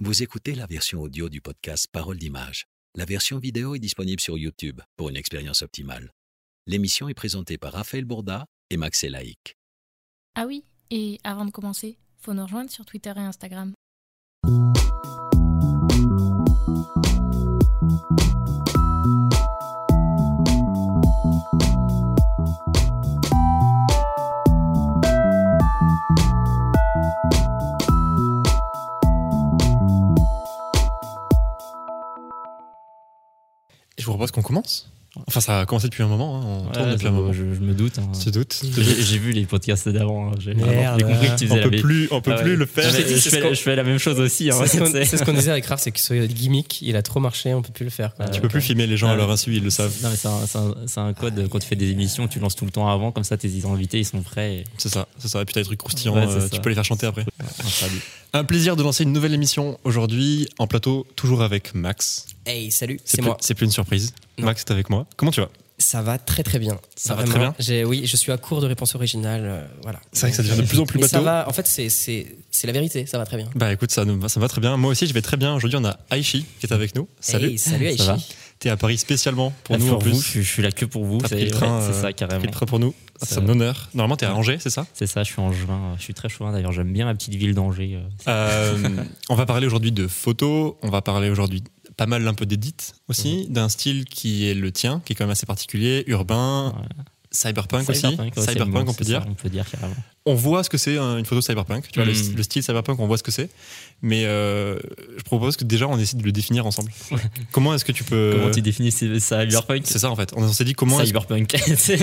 Vous écoutez la version audio du podcast Parole d'image. La version vidéo est disponible sur YouTube pour une expérience optimale. L'émission est présentée par Raphaël Bourda et Max Elaïc. Ah oui, et avant de commencer, faut nous rejoindre sur Twitter et Instagram. Je vous propose qu'on commence? Enfin, ça a commencé depuis un moment. hein, On Ouais, tourne depuis je, un moment. je- je me doute. hein. Tu te doutes J'ai j'ai vu les podcasts d'avant. hein. J'ai compris que tu On faisais la peut plus, on peut Ah plus ouais. le faire. Je fais- C'est- je fais, ce qu'on- je fais la même chose aussi. hein, C'est ce qu'on- disait avec Raph, c'est que ce gimmick, il a trop marché, on peut plus le faire. quoi. Tu peux plus filmer les gens à leur insu, ils le savent. Non, mais c'est un, code quand tu fais des émissions, tu lances tout le temps avant, comme ça tes invités ils sont prêts. Et... C'est ça, c'est ça. Et puis t'as des trucs croustillants, Ouais, euh, tu peux les faire chanter après. Un salut. Un plaisir de lancer une nouvelle émission aujourd'hui en plateau, toujours avec Max. Hey, salut, C'est moi. c'est plus une surprise. Non. Max est avec moi. Comment tu vas? Ça va très très bien. Ça va très bien J'ai- Oui, je suis à court de réponse originale. euh, voilà. C'est vrai que ça devient de plus en plus Mais ça bateau. va, en fait, c'est- c'est c'est la vérité, ça va très bien. Bah écoute, ça, ça va très bien. Moi aussi, je vais très bien. Aujourd'hui, on a Aishi qui est avec nous. Salut. Hey, salut Ça va? Aichi. T'es à Paris spécialement pour Ah, nous en vous, plus. je, je suis là que pour vous. T'as C'est pris le train, ouais, c'est euh, ça T'as carrément. pris le train pour nous. Ah, C'est Ça- un honneur. Normalement, t'es à Angers, c'est ça? C'est ça, je suis en juin. Je suis très chauvin d'ailleurs. J'aime bien ma petite ville d'Angers. euh. Euh, on va parler aujourd'hui de photos, on va parler aujourd'hui pas mal un peu d'édit aussi, Mhm. d'un style qui est le tien, qui est quand même assez particulier, urbain, Ouais. cyberpunk, aussi. Cyberpunk, ouais, on peut dire. ça, on peut dire carrément. On voit ce que c'est hein, une photo cyberpunk, tu vois, le, Mhm. le style cyberpunk, on voit ce que c'est. Mais euh, je propose que déjà on essaie de le définir ensemble. comment est-ce que tu peux. Comment tu définis cyberpunk C'est ça en fait. On s'est dit comment. Cyberpunk. C'est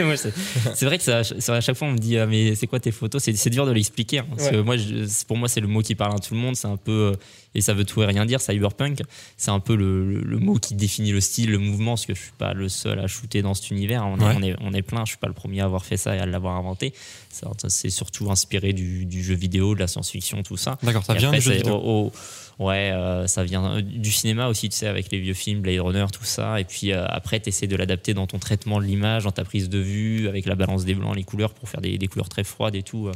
vrai que ça, à chaque fois on me dit ah, mais c'est quoi tes photos? C'est dur de l'expliquer hein, parce Ouais. que moi je- pour moi c'est le mot qui parle à tout le monde. C'est un peu euh, et ça veut tout et rien dire. Cyberpunk, c'est un peu le, le- le mot qui définit le style, le mouvement. Parce que je suis pas le seul à shooter dans cet univers. On est, on est, on est plein. Je suis pas le premier à avoir fait ça et à l'avoir inventé. C'est surtout inspiré du, du jeu vidéo, de la science-fiction, tout ça. D'accord, ça Et vient après, du jeu vidéo. oh, oh, ouais, euh, ça vient euh, du cinéma aussi, tu sais, avec les vieux films, Blade Runner, tout ça. Et puis euh, après, tu essaies de l'adapter dans ton traitement de l'image, dans ta prise de vue, avec la balance des blancs, les couleurs, pour faire des, des couleurs très froides et tout,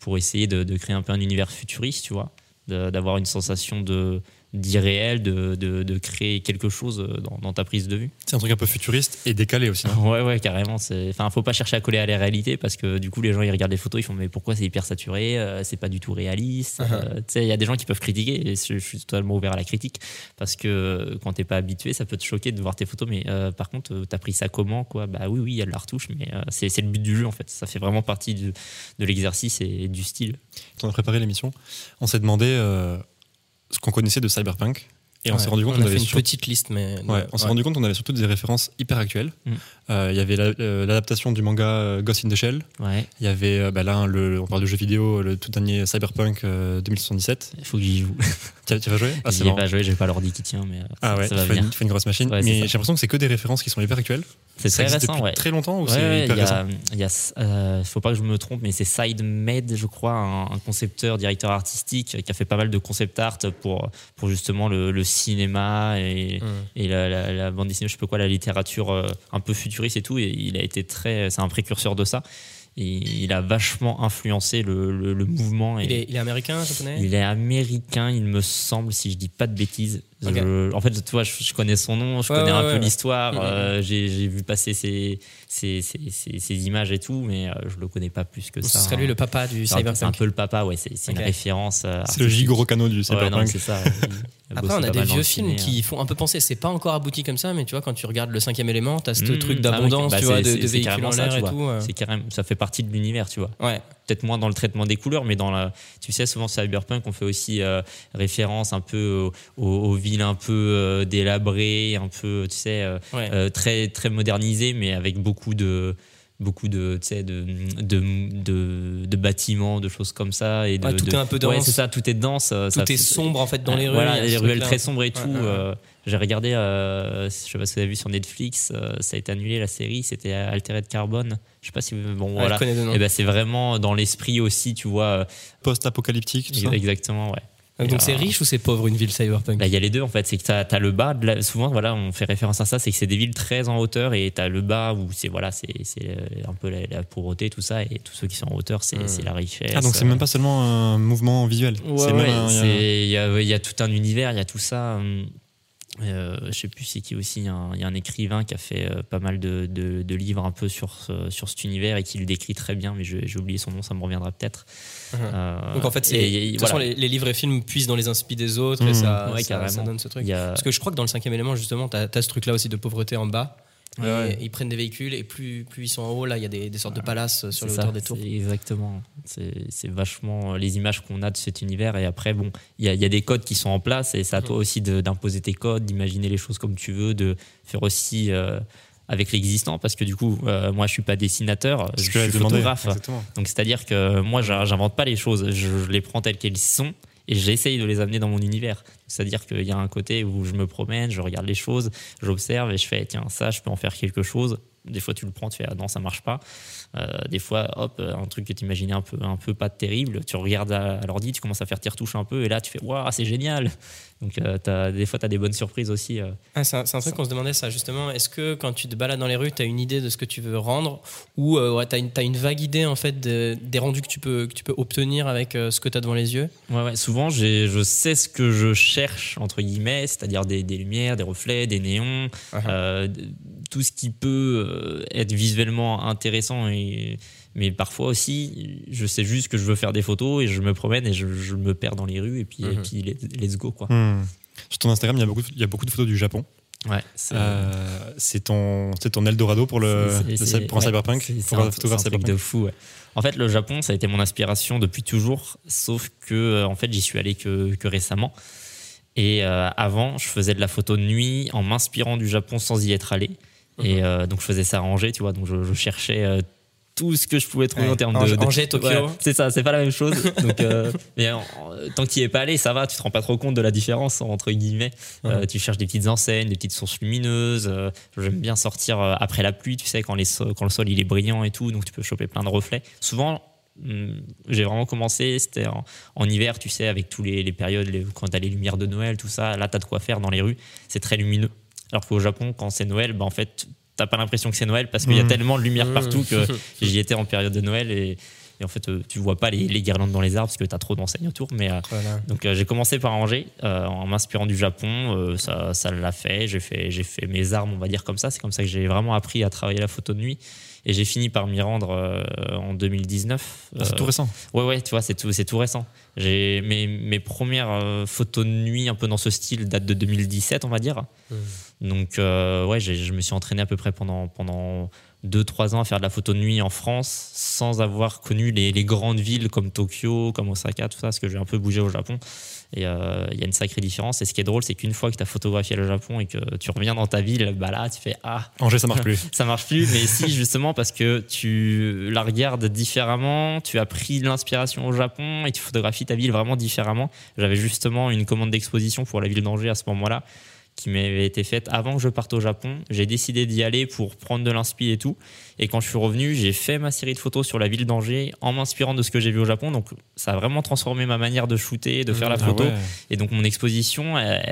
pour essayer de, de créer un peu un univers futuriste, tu vois, d'avoir une sensation de d'irréel, de, de, de créer quelque chose euh, dans, dans ta prise de vue. C'est un truc un peu futuriste et décalé aussi. non? Ouais, ouais, carrément. c'est- Enfin, faut pas chercher à coller à la réalité parce que du coup, les gens ils regardent les photos, ils font mais pourquoi c'est hyper saturé, euh, c'est pas du tout réaliste. Sais, il y a des gens qui peuvent critiquer et je, suis totalement ouvert à la critique parce que euh, quand t'es pas habitué, ça peut te choquer de voir tes photos. Mais euh, par contre, t'as pris ça comment, quoi? Bah oui, oui, il y a de la retouche, mais c'est le but du jeu en fait. Ça fait vraiment partie du- de l'exercice et du style. Quand on a préparé l'émission, on s'est demandé ce qu'on connaissait de cyberpunk. Et on Ouais. s'est rendu compte on qu'on avait une sur- petite liste, mais. Ouais, on s'est rendu compte qu'on avait surtout des références hyper actuelles. Mm. Euh, Il y avait euh, l'adaptation du manga euh, Ghost in the Shell. Ouais, Il y avait bah là, le, on parle de jeux vidéo, le tout dernier Cyberpunk euh, 2077. il faut que j'y joue. Tu, vas- tu vas jouer Ah, J'y ai pas joué, j'ai pas l'ordi qui tient, mais Ah ça, ouais, ça il va faut une, il faut une grosse machine. Ouais, mais j'ai l'impression que c'est que des références qui sont hyper actuelles. C'est très récent, ouais. très longtemps ou c'est hyper il y récent? a, il y a, euh, faut pas que je me trompe, mais c'est SideMed, je crois, un, un concepteur, directeur artistique qui a fait pas mal de concept art pour, pour justement le, le cinéma et, et la, la- la bande dessinée, je sais pas quoi, la littérature un peu futuriste et tout. Et il a été très, c'est un précurseur de ça. Et il a vachement influencé le, le- le mouvement. Et Il, est, il est américain, japonais? Il est américain, il me semble, si je dis pas de bêtises. Je- en fait, tu vois, je, je connais son nom, je Ouais, connais ouais, un ouais, peu ouais. l'histoire, Mhm. euh, j'ai vu passer ses, ses, ses- ses- ses images et tout, mais euh, je le connais pas plus que Ce ça. serait lui le papa du un- C'est un cyberpunk. peu le papa, ouais, c'est c'est Ok. une référence. euh, C'est le Kano du Ouais, non, Cyberpunk. c'est ça. Après, on a des vieux films ciné, qui hein. font un peu penser. C'est pas encore abouti comme ça, mais tu vois, quand tu regardes le cinquième élément, t'as ce Mmh, truc ah oui, d'abondance, bah, tu vois, de, véhicules en l'air et vois. tout. C'est carrément, ça fait partie de l'univers, tu vois. Ouais. peut-être moins dans le traitement des couleurs, mais dans la, tu sais, souvent Cyberpunk, on fait aussi euh, référence un peu aux, villes un peu euh, délabrées, un peu, tu sais, euh, Ouais. euh, très très modernisées, mais avec beaucoup de beaucoup de, tu sais, de, de, de, de bâtiments, de choses comme ça. Et de, Ouais, tout de- est un peu Ouais, dense. c'est ça, tout est dense. euh, Tout ça- est sombre en fait dans les rues. Voilà, les ruelles très sombres et tout. Ouais, ouais, ouais. euh, J'ai regardé, euh, je sais pas si vous avez vu sur Netflix, euh, ça a été annulé la série, c'était Altered Carbone. Je sais pas si vous. Bon, Ouais, voilà. je connais de nom. Et ben c'est vraiment dans l'esprit aussi, tu vois. Post-apocalyptique. Exactement, ouais. Donc c'est euh, riche ou c'est pauvre une ville cyberpunk Bah, Il y a les deux en fait, c'est que tu as, le bas, de la- souvent voilà, on fait référence à ça, c'est que c'est des villes très en hauteur et tu as le bas où c'est voilà, c'est c'est, euh, un peu la, la pauvreté, tout ça, et tous ceux qui sont en hauteur, c'est Mm. c'est la richesse. Ah, donc c'est même pas seulement un mouvement visuel. Ouais, c'est ouais, il y a- c'est- il y, a, il y a tout un univers, il y a tout ça. hum, euh, je sais plus c'est qui aussi, il y a un- il y a un écrivain qui a fait euh, pas mal de, de- de livres un peu sur, ce- sur cet univers et qui le décrit très bien, mais j'ai oublié son nom, ça me reviendra peut-être. Mhm. Euh, Donc en fait, et- et de toute voilà. façon, les, les livres et films puisent dans les inspi des autres et Mmh. ça, Ouais, ça- donne ce truc. a- Parce que je crois que dans le cinquième élément, justement, tu as, ce truc-là aussi de pauvreté en bas. Et ouais. Ils prennent des véhicules et plus, plus ils sont en haut, là, il y a des, des sortes de palaces sur C'est les hauteurs des tours. c'est Exactement. C'est c'est vachement euh, les images qu'on a de cet univers. Et après, bon, il y a, il y a des codes qui sont en place et c'est à toi aussi d'imposer tes codes, d'imaginer les choses comme tu veux, de faire aussi euh, avec l'existant. Parce que du coup, euh, moi, je suis pas dessinateur, C'est je suis photographe. Exactement. Donc, c'est-à-dire que moi, j'in- j'invente pas les choses. Je, je les prends telles qu'elles sont et j'essaye de les amener dans mon univers. C'est-à-dire qu'il y a un côté où je me promène, je regarde les choses, j'observe et je fais, tiens, ça, je peux en faire quelque chose. Des fois, tu le prends, tu fais, ah non, ça marche pas. Euh, des fois, hop, un truc que tu imaginais un peu, un peu pas terrible, tu regardes à, à l'ordi, tu commences à faire tes retouches un peu, et là, tu fais, waouh, c'est génial. Donc, euh, des fois, tu as des bonnes surprises aussi. euh. Ah, c'est un, truc qu'on se demandait ça justement. Est-ce que quand tu te balades dans les rues, tu as une idée de ce que tu veux rendre? Ou euh, ouais, tu as, une t'as une vague idée en fait de- des rendus que tu peux, que tu peux obtenir avec euh, ce que tu as devant les yeux? Ouais, ouais, souvent, je sais ce que je cherche, entre guillemets, c'est-à-dire des, des lumières, des reflets, des néons, euh, d- tout ce qui peut être visuellement intéressant. Et, mais parfois aussi, je sais juste que je veux faire des photos et je me promène et je, je me perds dans les rues et puis, et Mhm. puis let's, let's go, quoi. Hmm. Sur ton Instagram, il y a beaucoup, de- il y a beaucoup de photos du Japon. Ouais, c'est Euh, c'est ton, ton Eldorado pour le, pour un ouais, cyberpunk, pour un un, photographe c'est un truc cyberpunk. de fou. ouais. En fait, le Japon, ça a été mon inspiration depuis toujours, sauf que euh, en fait, j'y suis allé que, que récemment. Et euh, avant, je faisais de la photo de nuit en m'inspirant du Japon sans y être allé. Et euh, donc, je faisais ça à Angers, tu vois. Donc, je, je cherchais euh, tout ce que je pouvais trouver Ouais. en termes de. De- Angers, Tokyo. Ouais, c'est ça, c'est pas la même chose. donc, euh, mais en- tant que tu y es pas allé, ça va, tu te rends pas trop compte de la différence entre guillemets. Euh, tu cherches des petites enseignes, des petites sources lumineuses. euh, J'aime bien sortir euh, après la pluie, tu sais, quand, les so- quand le sol il est brillant et tout, donc tu peux choper plein de reflets. Souvent, hum, j'ai vraiment commencé, c'était en, en hiver, tu sais, avec tous les, les périodes, les- quand t'as les lumières de Noël, tout ça, là t'as de quoi faire dans les rues, c'est très lumineux. Alors qu'au Japon, quand c'est Noël, bah, en fait, t'as pas l'impression que c'est Noël parce qu'il y a Mhm. tellement de lumière partout que j'y étais en période de Noël et, et en fait, euh, tu vois pas les, les guirlandes dans les arbres parce que t'as trop d'enseignes autour, mais. euh, Voilà. donc euh, j'ai commencé par euh, en m'inspirant du Japon, euh, ça ça l'a fait, j'ai fait j'ai fait mes armes on va dire comme ça, c'est comme ça que j'ai vraiment appris à travailler la photo de nuit et j'ai fini par m'y rendre euh, en 2019. Ah, c'est tout récent. Ouais ouais, tu vois, c'est tout c'est tout récent. J'ai mes mes premières photos de nuit un peu dans ce style datent de 2017, on va dire. Donc euh, ouais, je me suis entraîné à peu près pendant pendant 2-3 ans à faire de la photo de nuit en France sans avoir connu les, les grandes villes comme Tokyo, comme Osaka, tout ça, parce que j'ai un peu bougé au Japon. Et euh, il y a une sacrée différence. Et ce qui est drôle, c'est qu'une fois que tu as photographié le Japon et que tu reviens dans ta ville, bah là, tu fais Ah, Angers, ça marche plus. ça marche plus. Mais si, justement, parce que tu la regardes différemment, tu as pris de l'inspiration au Japon et tu photographies ta ville vraiment différemment. J'avais justement une commande d'exposition pour la ville d'Angers à ce moment-là qui m'avait été faite avant que je parte au Japon. J'ai décidé d'y aller pour prendre de l'inspi et tout. Et quand je suis revenu, j'ai fait ma série de photos sur la ville d'Angers en m'inspirant de ce que j'ai vu au Japon. Donc ça a vraiment transformé ma manière de shooter, de faire la Ah photo. ouais. Et donc mon exposition, elle,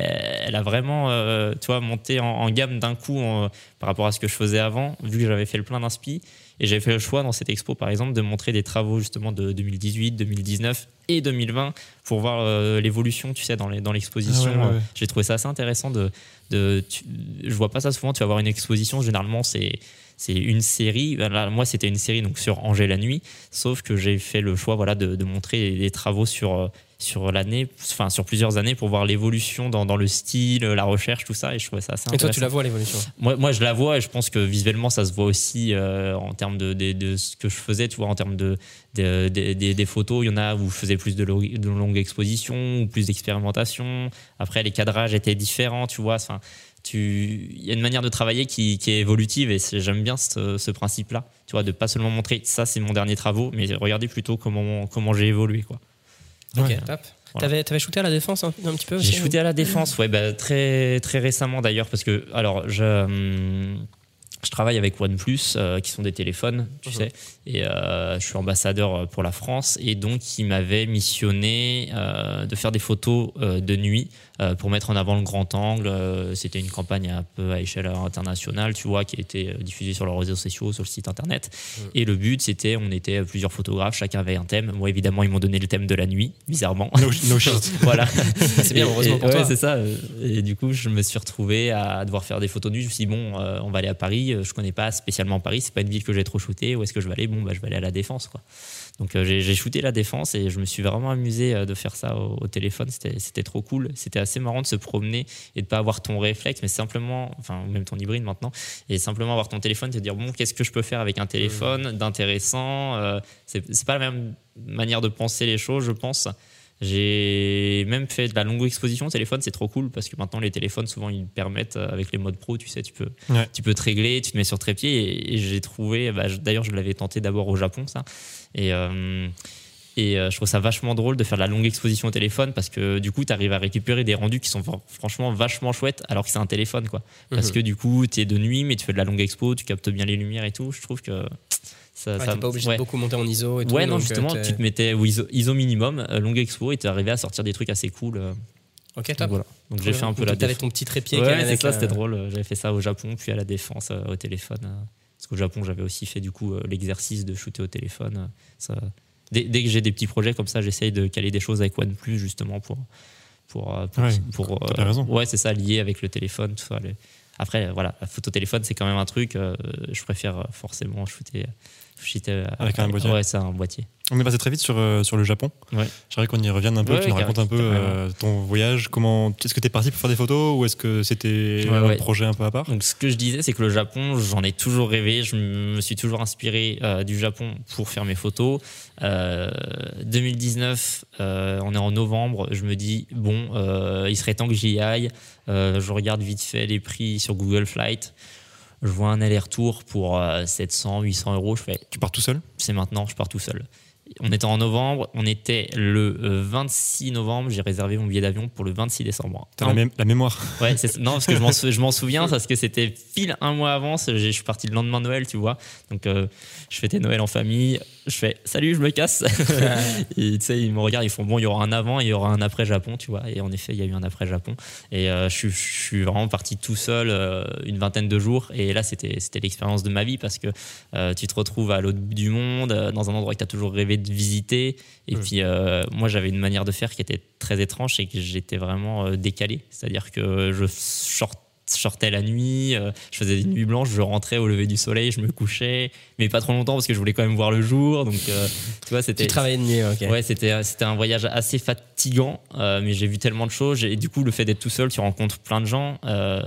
elle a vraiment, euh, tu vois, monté en, en gamme d'un coup en- par rapport à ce que je faisais avant, vu que j'avais fait le plein d'inspi. Et j'avais fait le choix dans cette expo, par exemple, de montrer des travaux justement de 2018, 2019 et 2020 pour voir euh, l'évolution, tu sais, dans l'exposition. Ah ouais, ouais, ouais. J'ai trouvé ça assez intéressant de, de tu- je vois pas ça souvent. Tu vas voir une exposition, généralement c'est c'est une série. Ben Là, moi, c'était une série donc sur Angers la nuit, sauf que j'ai fait le choix, voilà, de, de montrer des travaux sur euh, sur l'année, enfin sur plusieurs années pour voir l'évolution dans, dans le style, la recherche, tout ça. Et je trouvais ça assez Et toi, intéressant. tu la vois l'évolution? Moi, moi, je la vois et je pense que visuellement, ça se voit aussi euh, en termes de, de, de ce que je faisais, tu vois, en termes de, de- de- de- des photos. Il y en a où je faisais plus de, lo- de longues expositions ou plus d'expérimentation. Après, les cadrages étaient différents, tu vois. Enfin, tu, il y a une manière de travailler qui, qui est évolutive et c'est- j'aime bien ce, ce principe-là, tu vois, de pas seulement montrer ça, c'est mon dernier travaux, mais regardez plutôt comment, comment j'ai évolué, quoi. Ok, Ouais. top. Voilà. T'avais, t'avais shooté à la défense un, un petit peu J'ai shooté à la défense, ouais, bah, très, très récemment d'ailleurs, parce que, alors, je, hum, je travaille avec OnePlus, euh, qui sont des téléphones, tu Mhm. sais, et euh, je suis ambassadeur pour la France, et donc ils m'avaient missionné euh, de faire des photos euh, de nuit euh, pour mettre en avant le grand angle. Euh, C'était une campagne un peu à échelle internationale, tu vois, qui a été euh, diffusée sur leurs réseaux sociaux, sur le site internet. Mhm. Et le but, c'était, on était plusieurs photographes, chacun avait un thème. Moi, évidemment, ils m'ont donné le thème de la nuit, bizarrement. No, no shit. voilà. C'est bien, heureusement et- pour ouais, toi. c'est ça. euh, Et du coup, je me suis retrouvé à devoir faire des photos de nuit. Je me suis dit, bon, euh, on va aller à Paris. Euh, Je connais pas spécialement Paris. C'est pas une ville que j'ai trop shooté. Où est-ce que je vais aller? Bon, bah, je vais aller à la Défense, quoi. Donc, euh, j'ai shooté la Défense et je me suis vraiment amusé euh, de faire ça au, au téléphone. C'était trop cool. C'était assez marrant de se promener et de pas avoir ton réflexe, mais simplement, enfin, même ton hybride maintenant, et simplement avoir ton téléphone, te dire, bon, qu'est-ce que je peux faire avec un téléphone d'intéressant? Euh, c'est pas la même manière de penser les choses, je pense. J'ai même fait de la longue exposition au téléphone, c'est trop cool parce que maintenant les téléphones souvent ils permettent euh, avec les modes pro, tu sais, tu peux, Ouais. tu peux te régler, tu te mets sur trépied et, et j'ai trouvé, bah, d'ailleurs je l'avais tenté d'abord au Japon ça et euh, et euh, je trouve ça vachement drôle de faire de la longue exposition au téléphone parce que du coup tu arrives à récupérer des rendus qui sont fr- franchement vachement chouettes alors que c'est un téléphone quoi. Parce Mhm. que du coup tu es de nuit mais tu fais de la longue expo, tu captes bien les lumières et tout. Je trouve que ça, Ouais, ça t'es pas obligé ouais. de beaucoup monter en ISO et tout. Ouais, non, donc, justement, euh, t'es- tu te mettais au ISO, ISO minimum, euh, longue expo, et tu arrivé à sortir des trucs assez cool. euh, Ok, donc top. voilà. Donc j'ai fait un peu Donc, la T'avais ton petit trépied Ouais, c'est avec, ça, euh, c'était drôle. J'avais fait ça au Japon, puis à la défense euh, au téléphone. euh, parce qu'au Japon, j'avais aussi fait du coup l'exercice de shooter au téléphone. ça, dès, dès que j'ai des petits projets comme ça, j'essaye de caler des choses avec OnePlus justement pour. pour, pour, Ouais, pour, t'as raison. Ouais, c'est ça, lié avec le téléphone. Tout ça, les- Après, voilà, la photo téléphone, c'est quand même un truc. euh, je préfère forcément shooter. Euh, Avec un boîtier. Ouais, c'est un boîtier. On est passé très vite sur, euh, sur le Japon. Ouais. J'aimerais qu'on y revienne un peu. Ouais, tu nous racontes un peu euh, ton voyage. Comment Est-ce que tu es parti pour faire des photos ou est-ce que c'était Ouais, un projet un peu à part? Donc, ce que je disais, c'est que le Japon, j'en ai toujours rêvé. Je me suis toujours inspiré euh, du Japon pour faire mes photos. Euh, 2019, euh, on est en novembre. Je me dis, bon, il serait temps que j'y aille. Je regarde vite fait les prix sur Google Flight. Je vois un aller-retour pour euh, 700, 800 euros. Je fais, Tu pars tout seul? c'est maintenant, je pars tout seul. On était en novembre, on était le euh, 26 novembre, j'ai réservé mon billet d'avion pour le 26 décembre. T'as la, mé- la mémoire. Ouais, non, parce que je m'en sou- souviens, parce que c'était pile un mois avant. Je suis parti le lendemain de Noël, tu vois. Donc, euh, je fêtais Noël en famille. Je fais salut, je me casse. tu sais, ils me regardent, ils font bon, il y aura un avant et il y aura un après Japon, tu vois. Et en effet, il y a eu un après Japon. Et euh, je, suis- je suis vraiment parti tout seul euh, une vingtaine de jours. Et là, c'était l'expérience de ma vie parce que euh, tu te retrouves à l'autre bout du monde, euh, dans un endroit que tu as toujours rêvé de visiter. Et Mm. puis, euh, moi, j'avais une manière de faire qui était très étrange et que j'étais vraiment euh, décalé. C'est-à-dire que je short- sortais la nuit, euh, je faisais des nuits blanches, je rentrais au lever du soleil, je me couchais, mais pas trop longtemps parce que je voulais quand même voir le jour. Donc, euh, tu vois, c'était. Tu travaillais de nuit, ok. Ouais, c'était c'était un voyage assez fatigant, euh, mais j'ai vu tellement de choses. Et du coup, le fait d'être tout seul, tu rencontres plein de gens. Euh,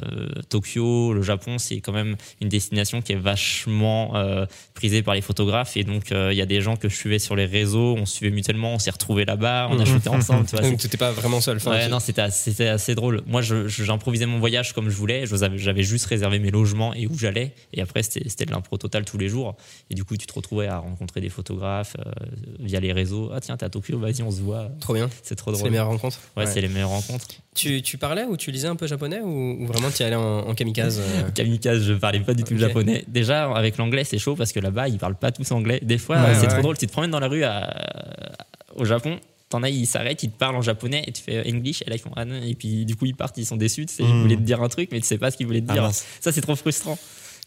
Tokyo, le Japon, c'est quand même une destination qui est vachement euh, prisée par les photographes. Et donc, euh, il y a des gens que je suivais sur les réseaux, on se suivait mutuellement, on s'est retrouvés là-bas, on a shooté ensemble. Tu vois, Donc, t'étais pas vraiment seul. Ouais, tu- non, c'était assez, c'était assez drôle. Moi, j'improvisais mon voyage comme je voulais. J'avais juste réservé mes logements et où j'allais. Et après, c'était de l'impro total tous les jours. Et du coup, tu te retrouvais à rencontrer des photographes euh, via les réseaux. Ah, tiens, t'es à Tokyo, vas-y, on se voit. Trop bien. C'est trop C'est drôle. les meilleures rencontres. Ouais, Ouais. c'est les meilleures rencontres. Tu, tu parlais ou tu lisais un peu japonais ou, ou vraiment tu y allais en, en kamikaze euh Kamikaze, je parlais pas du tout japonais. Déjà, avec l'anglais, c'est chaud parce que là-bas, ils parlent pas tous anglais. Des fois, Ouais, c'est trop drôle. Tu te promènes dans la rue à- au Japon. T'en as, ils s'arrêtent, ils te parlent en japonais et tu fais English. Et là, ils font ah non. Et puis, du coup, ils partent, ils sont déçus. Tu sais, ils Mm. voulaient te dire un truc, mais tu sais pas ce qu'ils voulaient te Ah dire. Ça, c'est trop frustrant.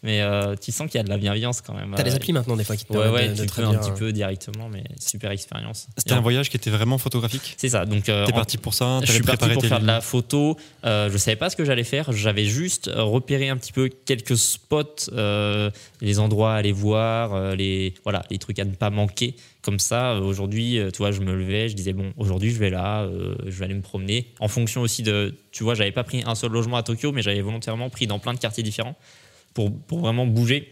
Mais euh, tu sens qu'il y a de la bienveillance quand même. T'as les Euh, applis maintenant des fois qui te Ouais, permettent ouais, de, de tu peux un petit euh, peu directement, mais super expérience. C'était Et un voyage qui était vraiment photographique? C'est ça. Donc, euh, T'es parti pour ça je suis parti pour faire de la photo. Euh, je savais pas ce que j'allais faire. J'avais juste repéré un petit peu quelques spots, euh, les endroits à aller voir, euh, les voilà, les trucs à ne pas manquer. Comme ça, aujourd'hui, tu vois, je me levais, je disais bon, aujourd'hui je vais là, euh, je vais aller me promener. En fonction aussi de, tu vois, j'avais pas pris un seul logement à Tokyo, mais j'avais volontairement pris dans plein de quartiers différents pour pour vraiment bouger.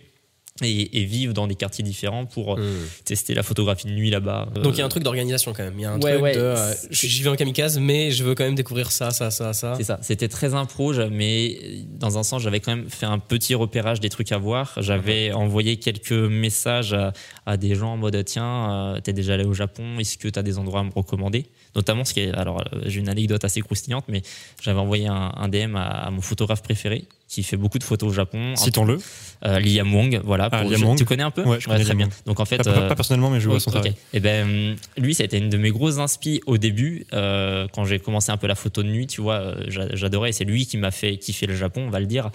Et, et vivre dans des quartiers différents pour euh, hmm. tester la photographie de nuit là-bas. Donc il y a Euh, un truc d'organisation quand même. Il y a un Ouais, truc ouais. de. euh, J'y vais en kamikaze, mais je veux quand même découvrir ça, ça, ça, ça. C'est ça, c'était très impro, mais dans un sens, j'avais quand même fait un petit repérage des trucs à voir. J'avais envoyé quelques messages à, à des gens en mode tiens, euh, t'es déjà allé au Japon, est-ce que t'as des endroits à me recommander? Notamment, ce qui est, alors euh, j'ai une anecdote assez croustillante, mais j'avais envoyé un, un DM à, à mon photographe préféré qui fait beaucoup de photos au Japon. Citons-le. Euh, Liam Wong, voilà. Ah, pour- Liam je- Wong. Tu connais un peu Ouais, je connais très bien. Donc en fait, Pas, pas- euh, pas personnellement, mais je vois son travail. Et ben, lui, ça a été une de mes grosses inspi au début, euh, quand j'ai commencé un peu la photo de nuit, tu vois, j'a- j'adorais. C'est lui qui m'a fait kiffer le Japon, on va le dire.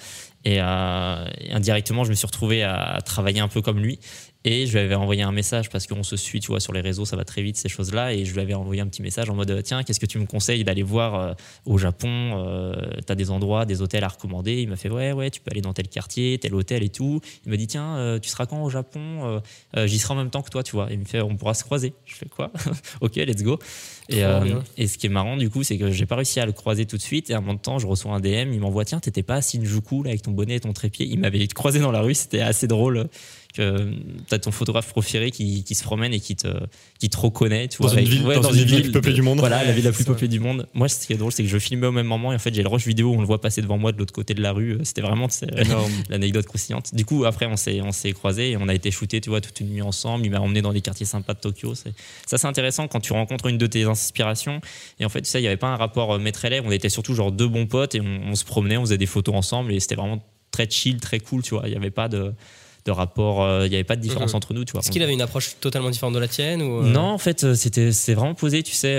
Et, euh, et indirectement, je me suis retrouvé à travailler un peu comme lui. Et je lui avais envoyé un message parce qu'on se suit, tu vois, sur les réseaux, ça va très vite, ces choses-là. Et je lui avais envoyé un petit message en mode Tiens, qu'est-ce que tu me conseilles d'aller voir euh, au Japon euh, T'as des endroits, des hôtels à recommander? Il m'a fait Ouais, ouais, tu peux aller dans tel quartier, tel hôtel et tout. Il m'a dit Tiens, euh, tu seras quand au Japon? Euh, euh, J'y serai en même temps que toi, tu vois. Il me fait On pourra se croiser. Je fais quoi? Ok, let's go. Euh, et ce qui est marrant, du coup, c'est que j'ai pas réussi à le croiser tout de suite. Et à un moment de temps, je reçois un DM. Il m'envoie Tiens, t'étais pas à Shinjuku là, avec ton bonnet et ton trépied? Il m'avait croisé dans la rue. C'était assez drôle que t'as ton photographe préféré qui, qui se promène et qui te, qui te reconnaît. Tu Dans vois, une ville- dans une ville la plus peuplée du monde. Voilà, la ville la Ouais, plus peuplée du monde. Moi, ce qui est drôle, c'est que je filmais au même moment et en fait, j'ai le rush vidéo où on le voit passer devant moi de l'autre côté de la rue. C'était vraiment Énorme. l'anecdote croustillante. Du coup, après, on s'est, on s'est croisés et on a été shootés, tu vois, toute une nuit ensemble. Il m'a emmené dans des quartiers sympas de Tokyo. C'est, ça, c'est intéressant quand tu rencontres une de tes inspirations. Et en fait, tu sais, il n'y avait pas un rapport euh, maître-élève. On était surtout genre deux bons potes et on, on se promenait, on faisait des photos ensemble et c'était vraiment très chill, très cool, tu vois. Il n'y avait pas de, de rapport, euh, il n'y avait pas de différence Mhm. entre nous, tu vois. Est-ce qu'il avait une approche totalement différente de la tienne ou euh, Non, en fait, euh, c'était c'est vraiment posé, tu sais.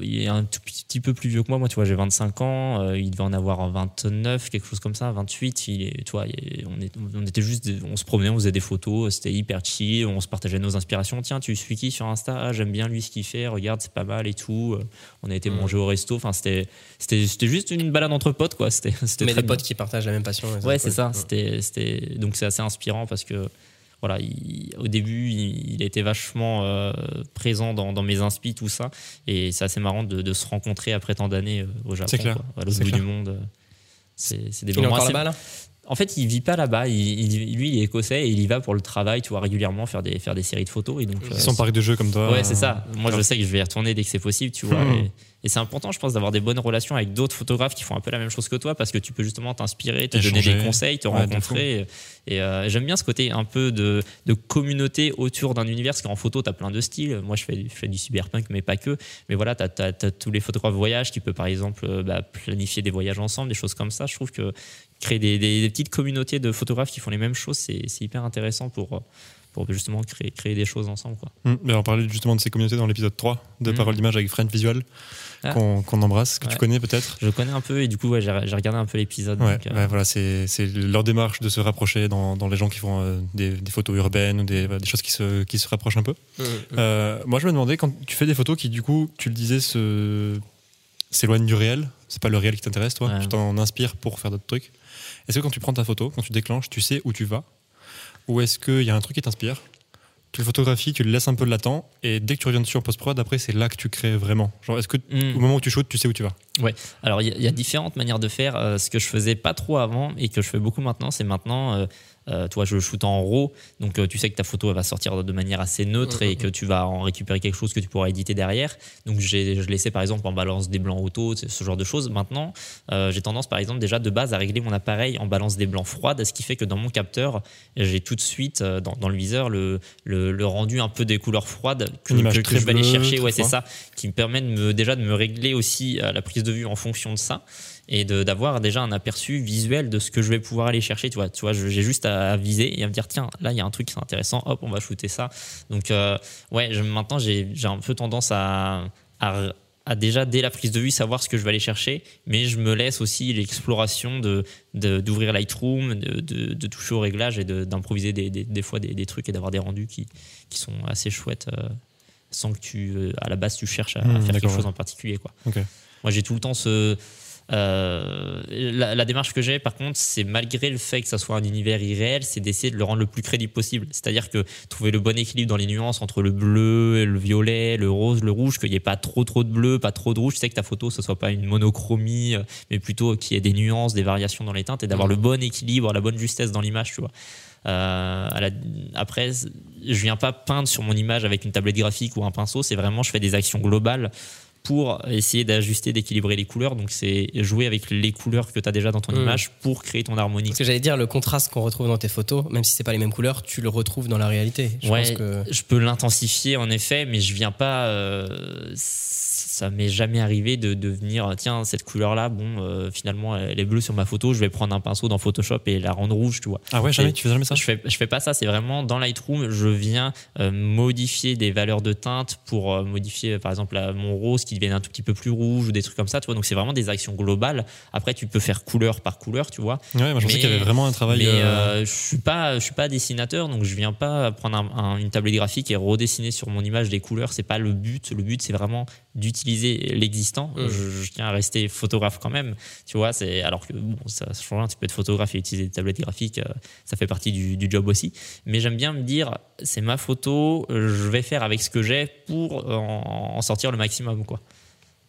il est un tout petit peu plus vieux que moi. Moi, tu vois, j'ai 25 ans. il devait en avoir 29, quelque chose comme ça, 28. Il est, tu vois, on, est- on était juste, on se promenait, on faisait des photos. C'était hyper chill. On se partageait nos inspirations. Tiens, tu suis qui sur Insta? Ah, J'aime bien lui ce qu'il fait. Regarde, c'est pas mal et tout. On a été Mhm. manger au resto. Enfin, c'était, c'était, c'était juste une balade entre potes, quoi. C'était, c'était Mais très des bien. potes qui partagent la même passion. Ouais, c'est ça. C'était, donc c'est assez inspirant parce que voilà, il- au début, il, il était vachement euh, présent dans, dans mes inspi, tout ça, et c'est assez marrant de, de se rencontrer après tant d'années euh, au Japon, clair. quoi, à l'autre bout clair. du monde. euh, C'est, des moments assez- là-bas là? En fait, il vit pas là-bas. Il, lui, il est écossais et il y va pour le travail, tu vois, régulièrement faire des faire des séries de photos. Et donc, euh, Sans parler de jeux comme toi. Ouais, c'est ça. Moi, je sais que je vais y retourner dès que c'est possible, tu vois. Mhm. Et, et c'est important, je pense, d'avoir des bonnes relations avec d'autres photographes qui font un peu la même chose que toi parce que tu peux justement t'inspirer, te donner des conseils, te Ouais, rencontrer. Et, euh, j'aime bien ce côté un peu de, de communauté autour d'un univers parce qu'en photo, tu as plein de styles. Moi, je fais, du- je fais du cyberpunk, mais pas que. Mais voilà, tu as, tous les photographes voyage qui peuvent, par exemple, euh, bah, planifier des voyages ensemble, des choses comme ça. Je trouve que créer des, des- des petites communautés de photographes qui font les mêmes choses, c'est c'est hyper intéressant pour, pour justement créer, créer des choses ensemble. Quoi. Hum, mais on parlait justement de ces communautés dans l'épisode 3 de Mhm. Parole d'image avec Friend Visual Ah. qu'on qu'on embrasse, que tu connais peut-être. Je connais un peu et du coup, ouais, j'ai regardé un peu l'épisode. Ouais, euh, ouais, voilà, c'est c'est leur démarche de se rapprocher dans, dans les gens qui font euh, des, des photos urbaines ou des, des choses qui se, qui se rapprochent un peu. Euh, moi, je me demandais, quand tu fais des photos qui, du coup, tu le disais, se- s'éloignent du réel, c'est pas le réel qui t'intéresse, toi, Ouais. tu t'en inspires pour faire d'autres trucs. Est-ce que quand tu prends ta photo, quand tu déclenches, tu sais où tu vas Ou est-ce qu'il y a un truc qui t'inspire? Tu le photographies, tu le laisses un peu latent, et dès que tu reviens dessus en post-prod, après, c'est là que tu crées vraiment. Genre, est-ce que hmm. au moment où tu shootes, tu sais où tu vas? Alors, il y, a- il y a différentes manières de faire. Euh, ce que je faisais pas trop avant et que je fais beaucoup maintenant, c'est maintenant, euh, euh, toi, je shoot en RAW. Donc, euh, tu sais que ta photo elle va sortir de manière assez neutre et que tu vas en récupérer quelque chose que tu pourras éditer derrière. Donc, j'ai- je laissais par exemple en balance des blancs auto, ce genre de choses. Maintenant, euh, j'ai tendance par exemple déjà de base à régler mon appareil en balance des blancs froides, ce qui fait que dans mon capteur, j'ai tout de suite dans, dans le viseur le, le, le rendu un peu des couleurs froides que, je vais aller chercher. Ouais, c'est ça, qui me permet de me, déjà de me régler aussi la prise de vue en fonction de ça et d'avoir déjà un aperçu visuel de ce que je vais pouvoir aller chercher. Tu vois, tu vois j'ai juste à, viser et à me dire tiens, là il y a un truc qui est intéressant, hop, on va shooter ça. Donc euh, ouais, je- maintenant j'ai un peu tendance à, à à déjà dès la prise de vue savoir ce que je vais aller chercher, mais je me laisse aussi l'exploration de de- d'ouvrir Lightroom, de, de, de toucher au réglage et de- d'improviser des, des, des fois des, des trucs et d'avoir des rendus qui, qui sont assez chouettes euh, sans que tu euh, à la base tu cherches à, à Hmm, faire quelque chose ouais. en particulier quoi. Moi j'ai tout le temps ce euh, la, démarche que j'ai, par contre, c'est malgré le fait que ça soit un univers irréel, c'est d'essayer de le rendre le plus crédible possible. C'est-à-dire que trouver le bon équilibre dans les nuances entre le bleu, le violet, le rose, le rouge, qu'il n'y ait pas trop trop de bleu, pas trop de rouge. Tu sais que ta photo, ce soit pas une monochromie, euh, mais plutôt qu'il y ait des nuances, des variations dans les teintes et d'avoir le bon équilibre, la bonne justesse dans l'image, tu vois. Euh, après, je viens pas peindre sur mon image avec une tablette graphique ou un pinceau. C'est vraiment, je fais des actions globales pour essayer d'ajuster, d'équilibrer les couleurs. Donc, c'est jouer avec les couleurs que tu as déjà dans ton Mm. image pour créer ton harmonie. Ce que j'allais dire, le contraste qu'on retrouve dans tes photos, même si c'est pas les mêmes couleurs, tu le retrouves dans la réalité. Je ouais, pense que je peux l'intensifier en effet, mais je viens pas. euh, ça m'est jamais arrivé de, de venir, tiens, cette couleur-là, bon, euh, finalement, elle est bleue sur ma photo, je vais prendre un pinceau dans Photoshop et la rendre rouge, tu vois. Ah ouais, jamais, Et tu fais jamais ça Je fais, je fais pas ça, c'est vraiment dans Lightroom, je viens euh, modifier des valeurs de teinte pour euh, modifier, par exemple, mon rose qui devienne un tout petit peu plus rouge ou des trucs comme ça, tu vois. Donc c'est vraiment des actions globales. Après, tu peux faire couleur par couleur, tu vois. Ouais, moi je pensais Mais- qu'il y avait vraiment un travail. Mais je suis pas, je suis pas dessinateur, donc je viens pas prendre un- un- une tablette graphique et redessiner sur mon image des couleurs. C'est pas le but. Le but, c'est vraiment d'utiliser l'existant. Mm. Je, je tiens à rester photographe quand même, tu vois. C'est alors que bon, ça, change rien. Tu peux être photographe et utiliser des tablettes graphiques, euh, ça fait partie du, du job aussi. Mais j'aime bien me dire, c'est ma photo, euh, je vais faire avec ce que j'ai pour en, en sortir le maximum, quoi.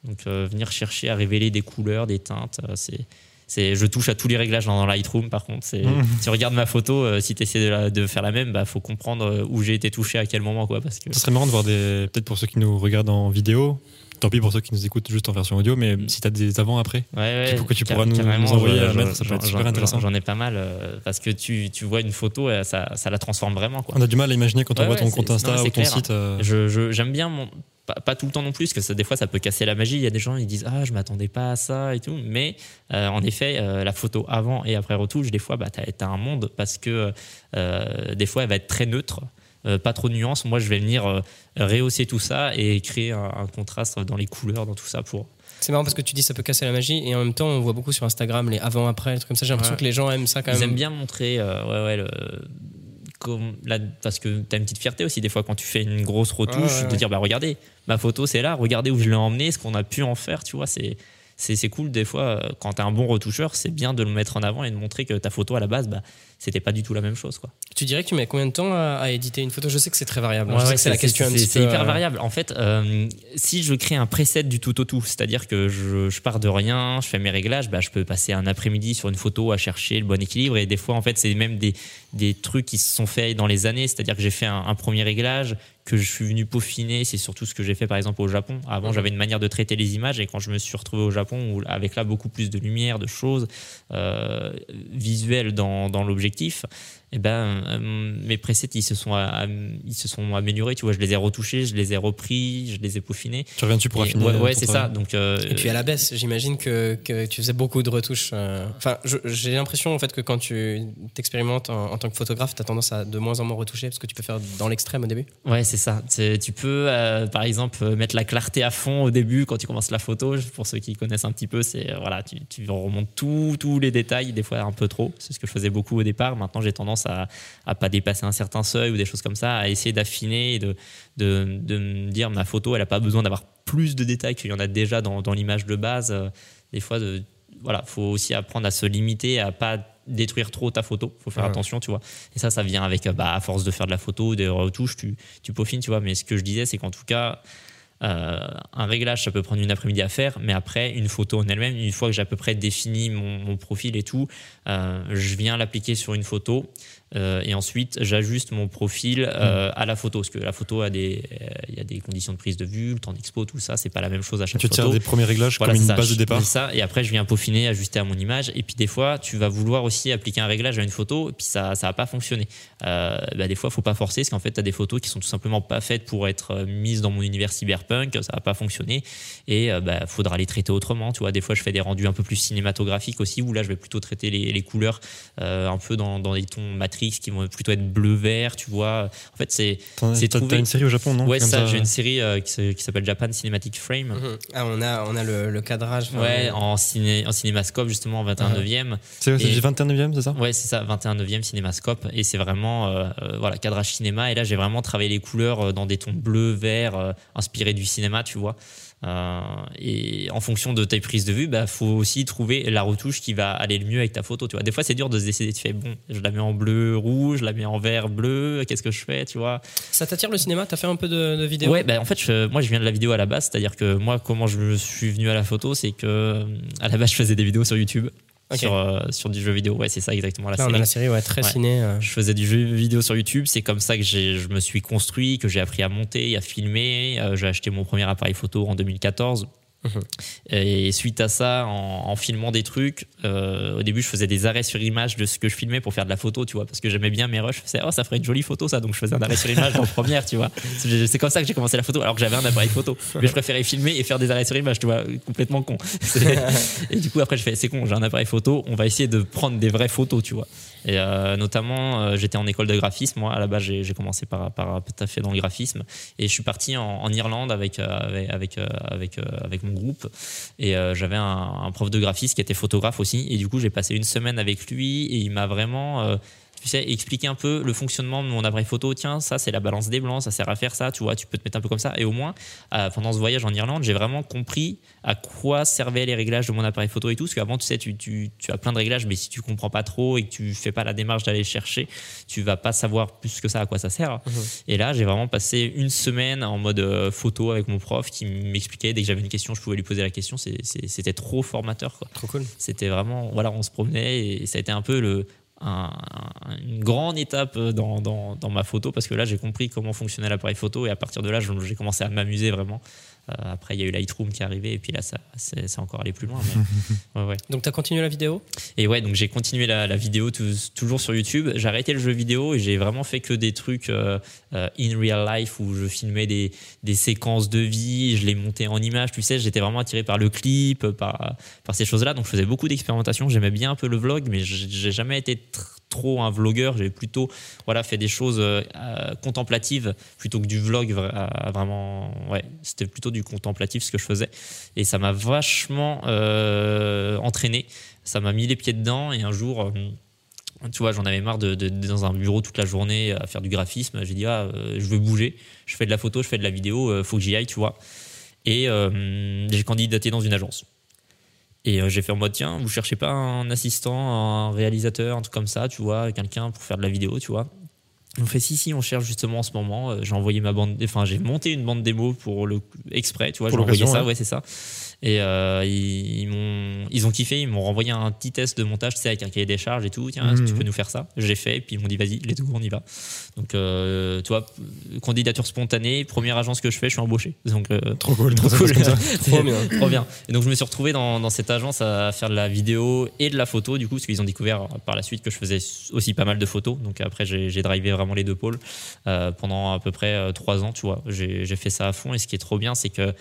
Donc euh, venir chercher à révéler des couleurs, des teintes, c'est c'est je touche à tous les réglages dans, Lightroom par contre si tu regardes ma photo euh, si tu essaies de, la- de faire la même bah faut comprendre où j'ai été touché à quel moment quoi parce que Ce serait marrant de voir des. Peut-être pour ceux qui nous regardent en vidéo, tant pis pour ceux qui nous écoutent juste en version audio, mais si tu as des avant-après. Ouais, ouais, Tu- que tu pourras nous- envoyer à mettre, ça peut j'en- être super intéressant. J'en ai pas mal euh, parce que tu, tu vois une photo, euh, ça, ça la transforme vraiment. Quoi. On a du mal à imaginer quand on voit ton compte Insta ou ton clair. site. euh, J'aime bien, mon, pas, pas tout le temps non plus, parce que ça, des fois ça peut casser la magie. Il y a des gens ils disent Ah, je m'attendais pas à ça et tout. Mais euh, en effet, euh, la photo avant et après retouche, des fois, bah, tu as, un monde parce que euh, des fois elle va être très neutre. Euh, pas trop de nuances. Moi, je vais venir euh, rehausser tout ça et créer un, un contraste dans les couleurs, dans tout ça pour, C'est marrant parce que tu dis ça peut casser la magie et en même temps on voit beaucoup sur Instagram les avant-après, comme ça. J'ai l'impression Ouais. que les gens aiment ça quand Ils même. aiment bien montrer, euh, ouais, ouais, le- comme, là, parce que tu as une petite fierté aussi, des fois, quand tu fais une grosse retouche, de dire, bah regardez, ma photo c'est là, regardez où je l'ai emmené, ce qu'on a pu en faire, tu vois, c'est. C'est cool des fois, quand tu es un bon retoucheur, c'est bien de le mettre en avant et de montrer que ta photo à la base, bah, c'était pas du tout la même chose. Quoi. Tu dirais que tu mets combien de temps à, à éditer une photo? Je sais que c'est très variable. hein. Ouais, c'est la question c'est- hyper euh, variable. En fait, euh, si je crée un preset du tout au tout, c'est-à-dire que je, je pars de rien, je fais mes réglages, bah, je peux passer un après-midi sur une photo à chercher le bon équilibre. Et des fois, en fait, c'est même des, des trucs qui se sont faits dans les années. C'est-à-dire que j'ai fait un, un premier réglage que je suis venu peaufiner. C'est surtout ce que j'ai fait, par exemple, au Japon. Avant, j'avais une manière de traiter les images. Et quand je me suis retrouvé au Japon, où, avec là beaucoup plus de lumière, de choses euh, visuelles dans, dans l'objectif, eh ben, euh, mes presets, ils se, sont, ils se sont améliorés. Tu vois, je les ai retouchés, je les ai repris, je les ai peaufinés. Tu reviens dessus pour affiner. ouais, c'est ça. Donc, euh, Et puis à la baisse, j'imagine que, que tu faisais beaucoup de retouches. euh, Enfin, j'ai l'impression en fait que quand tu t'expérimentes en, en tant que photographe, tu as tendance à de moins en moins retoucher parce que tu peux faire dans l'extrême au début. Ouais, c'est ça. Tu peux, euh, par exemple, mettre la clarté à fond au début quand tu commences la photo. Pour ceux qui connaissent un petit peu, c'est voilà, tu, tu remontes tout- tous les détails, des fois un peu trop. C'est ce que je faisais beaucoup au départ. Maintenant, j'ai tendance à, à pas dépasser un certain seuil ou des choses comme ça, à essayer d'affiner et de, de, de me dire ma photo, elle a pas besoin d'avoir plus de détails qu'il y en a déjà dans, dans l'image de base. Euh, Des fois, de, voilà, faut aussi apprendre à se limiter, à pas détruire trop ta photo. Faut faire Ouais. attention, tu vois. Et ça, ça vient avec, euh, bah, à force de faire de la photo, des retouches, tu, tu peaufines, tu vois. Mais ce que je disais, c'est qu'en tout cas, euh, un réglage, ça peut prendre une après-midi à faire, mais après, une photo en elle-même, une fois que j'ai à peu près défini mon, profil et tout, euh, je viens l'appliquer sur une photo euh, et ensuite j'ajuste mon profil euh, à la photo, parce que la photo a des, euh, il y a des conditions de prise de vue, le temps d'expo, tout ça, c'est pas la même chose à chaque Tu photo. tires des premiers réglages Voilà, comme une ça, base de départ. ça, et après je viens peaufiner, ajuster à mon image. Et puis des fois, tu vas vouloir aussi appliquer un réglage à une photo, et puis ça ça va pas fonctionner. Bah, des fois, faut pas forcer, parce qu'en fait, tu as des photos qui sont tout simplement pas faites pour être mises dans mon univers cyberpunk, ça va pas fonctionner, et bah, faudra les traiter autrement. Tu vois, des fois, je fais des rendus un peu plus cinématographiques aussi, où là, je vais plutôt traiter les, les couleurs un peu dans, dans des tons Matrix qui vont plutôt être bleu-vert, tu vois. En fait, c'est T'as trouvé- une série au Japon, non ouais, Comme ça, j'ai une série euh, qui s'appelle Japan Cinematic Frame. Mhm. Ah, on a, on a le, le cadrage. Ouais, en, ciné, en cinémascope, justement, en 21 Uh-huh. 9e. C'est c'est Et- du 21 e c'est ça? Ouais, c'est ça, 21 9e cinémascope. Et c'est vraiment, euh, euh, voilà, cadrage cinéma. Et là, j'ai vraiment travaillé les couleurs euh, dans des tons bleus, verts, euh, inspirés du cinéma, tu vois. Euh, et en fonction de tes prises de vue, bah, faut aussi trouver la retouche qui va aller le mieux avec ta photo, tu vois. Des fois, c'est dur de se décider. Tu fais, bon, je la mets en bleu, rouge, je la mets en vert, bleu, qu'est-ce que je fais, tu vois? Ça t'attire le cinéma? T'as fait un peu de, de vidéo? Ouais, bah, en fait, je- moi, je viens de la vidéo à la base. C'est-à-dire que moi, comment je me suis venu à la photo, c'est que euh, à la base, je faisais des vidéos sur YouTube. Sur, euh, sur du jeu vidéo, ouais, c'est ça exactement la série. a la série ouais, très Ouais. ciné. euh. Je faisais du jeu vidéo sur YouTube, c'est comme ça que je me suis construit, que j'ai appris à monter, à filmer. Euh, j'ai acheté mon premier appareil photo en 2014. Et suite à ça, en, filmant des trucs, euh, au début, je faisais des arrêts sur image de ce que je filmais pour faire de la photo, tu vois, parce que j'aimais bien mes rushs. Je faisais, oh, ça ferait une jolie photo, ça. Donc, je faisais un arrêt sur image en première, tu vois. C'est comme ça que j'ai commencé la photo, alors que j'avais un appareil photo. Mais je préférais filmer et faire des arrêts sur image, tu vois, complètement con. Et du coup, après, je fais, c'est con, j'ai un appareil photo, on va essayer de prendre des vraies photos, tu vois. Et euh, notamment, euh, j'étais en école de graphisme. Moi, à la base, j'ai commencé par, par tout à fait dans le graphisme. Et je suis parti en, Irlande avec, euh, avec, avec, avec, mon groupe. Et j'avais un, un prof de graphisme qui était photographe aussi. Et du coup, j'ai passé une semaine avec lui et il m'a vraiment. Tu sais, expliquer un peu le fonctionnement de mon appareil photo. Tiens, ça, c'est la balance des blancs, ça sert à faire ça, tu vois, tu peux te mettre un peu comme ça. Et au moins, euh, pendant ce voyage en Irlande, j'ai vraiment compris à quoi servaient les réglages de mon appareil photo et tout. Parce qu'avant, tu sais, tu, tu, tu as plein de réglages, mais si tu comprends pas trop et que tu fais pas la démarche d'aller chercher, tu vas pas savoir plus que ça à quoi ça sert. Et là, j'ai vraiment passé une semaine en mode euh, photo avec mon prof qui m'expliquait dès que j'avais une question, je pouvais lui poser la question. C'était trop formateur, quoi. Trop cool. C'était vraiment, voilà, on se promenait et ça a été un peu le, un- un- une grande étape dans, dans, ma photo parce que là, j'ai compris comment fonctionnait l'appareil photo et à partir de là, j'ai commencé à m'amuser vraiment. Euh, après, il y a eu Lightroom qui est arrivé et puis là, ça, c'est c'est encore allé plus loin. mais- ouais, ouais. Donc, tu as continué la vidéo? Et ouais, donc j'ai continué la, la vidéo toujours sur YouTube. J'ai arrêté le jeu vidéo et j'ai vraiment fait que des trucs euh, euh, in real life où je filmais des, des séquences de vie, je les montais en images. Tu sais, j'étais vraiment attiré par le clip, par, par ces choses-là. Donc je faisais beaucoup d'expérimentation. J'aimais bien un peu le vlog, mais j'ai j'ai jamais été tr- trop un vlogueur. J'ai plutôt voilà, fait des choses euh, euh, contemplatives plutôt que du vlog. euh, vraiment, ouais, c'était plutôt du contemplatif ce que je faisais. Et ça m'a vachement entraîné ça m'a mis les pieds dedans et un jour tu vois j'en avais marre de, dans un bureau toute la journée à faire du graphisme j'ai dit ah je veux bouger je fais de la photo je fais de la vidéo faut que j'y aille tu vois et j'ai candidaté dans une agence et euh, j'ai fait en mode tiens vous cherchez pas un assistant un réalisateur un truc comme ça tu vois quelqu'un pour faire de la vidéo tu vois. On fait si si on cherche justement en ce moment. Euh, j'ai envoyé ma bande enfin j'ai monté une bande démo pour le exprès tu vois Pour j'ai envoyé ça ouais. ouais c'est ça et euh, ils, ils m'ont ils ont kiffé ils m'ont renvoyé un petit test de montage tu sais avec un cahier des charges et tout tiens que tu Mhm. peux nous faire ça j'ai fait et puis ils m'ont dit vas-y let's go on y va donc euh, tu vois candidature spontanée première agence que je fais je suis embauché donc euh, Trop cool. trop cool. Trop bien. trop bien et donc je me suis retrouvé dans, dans cette agence à faire de la vidéo et de la photo du coup parce qu'ils ont découvert par la suite que je faisais aussi pas mal de photos donc après j'ai drivé vraiment les deux pôles euh, pendant à peu près trois ans, tu vois. J'ai fait ça à fond et ce qui est trop bien, c'est que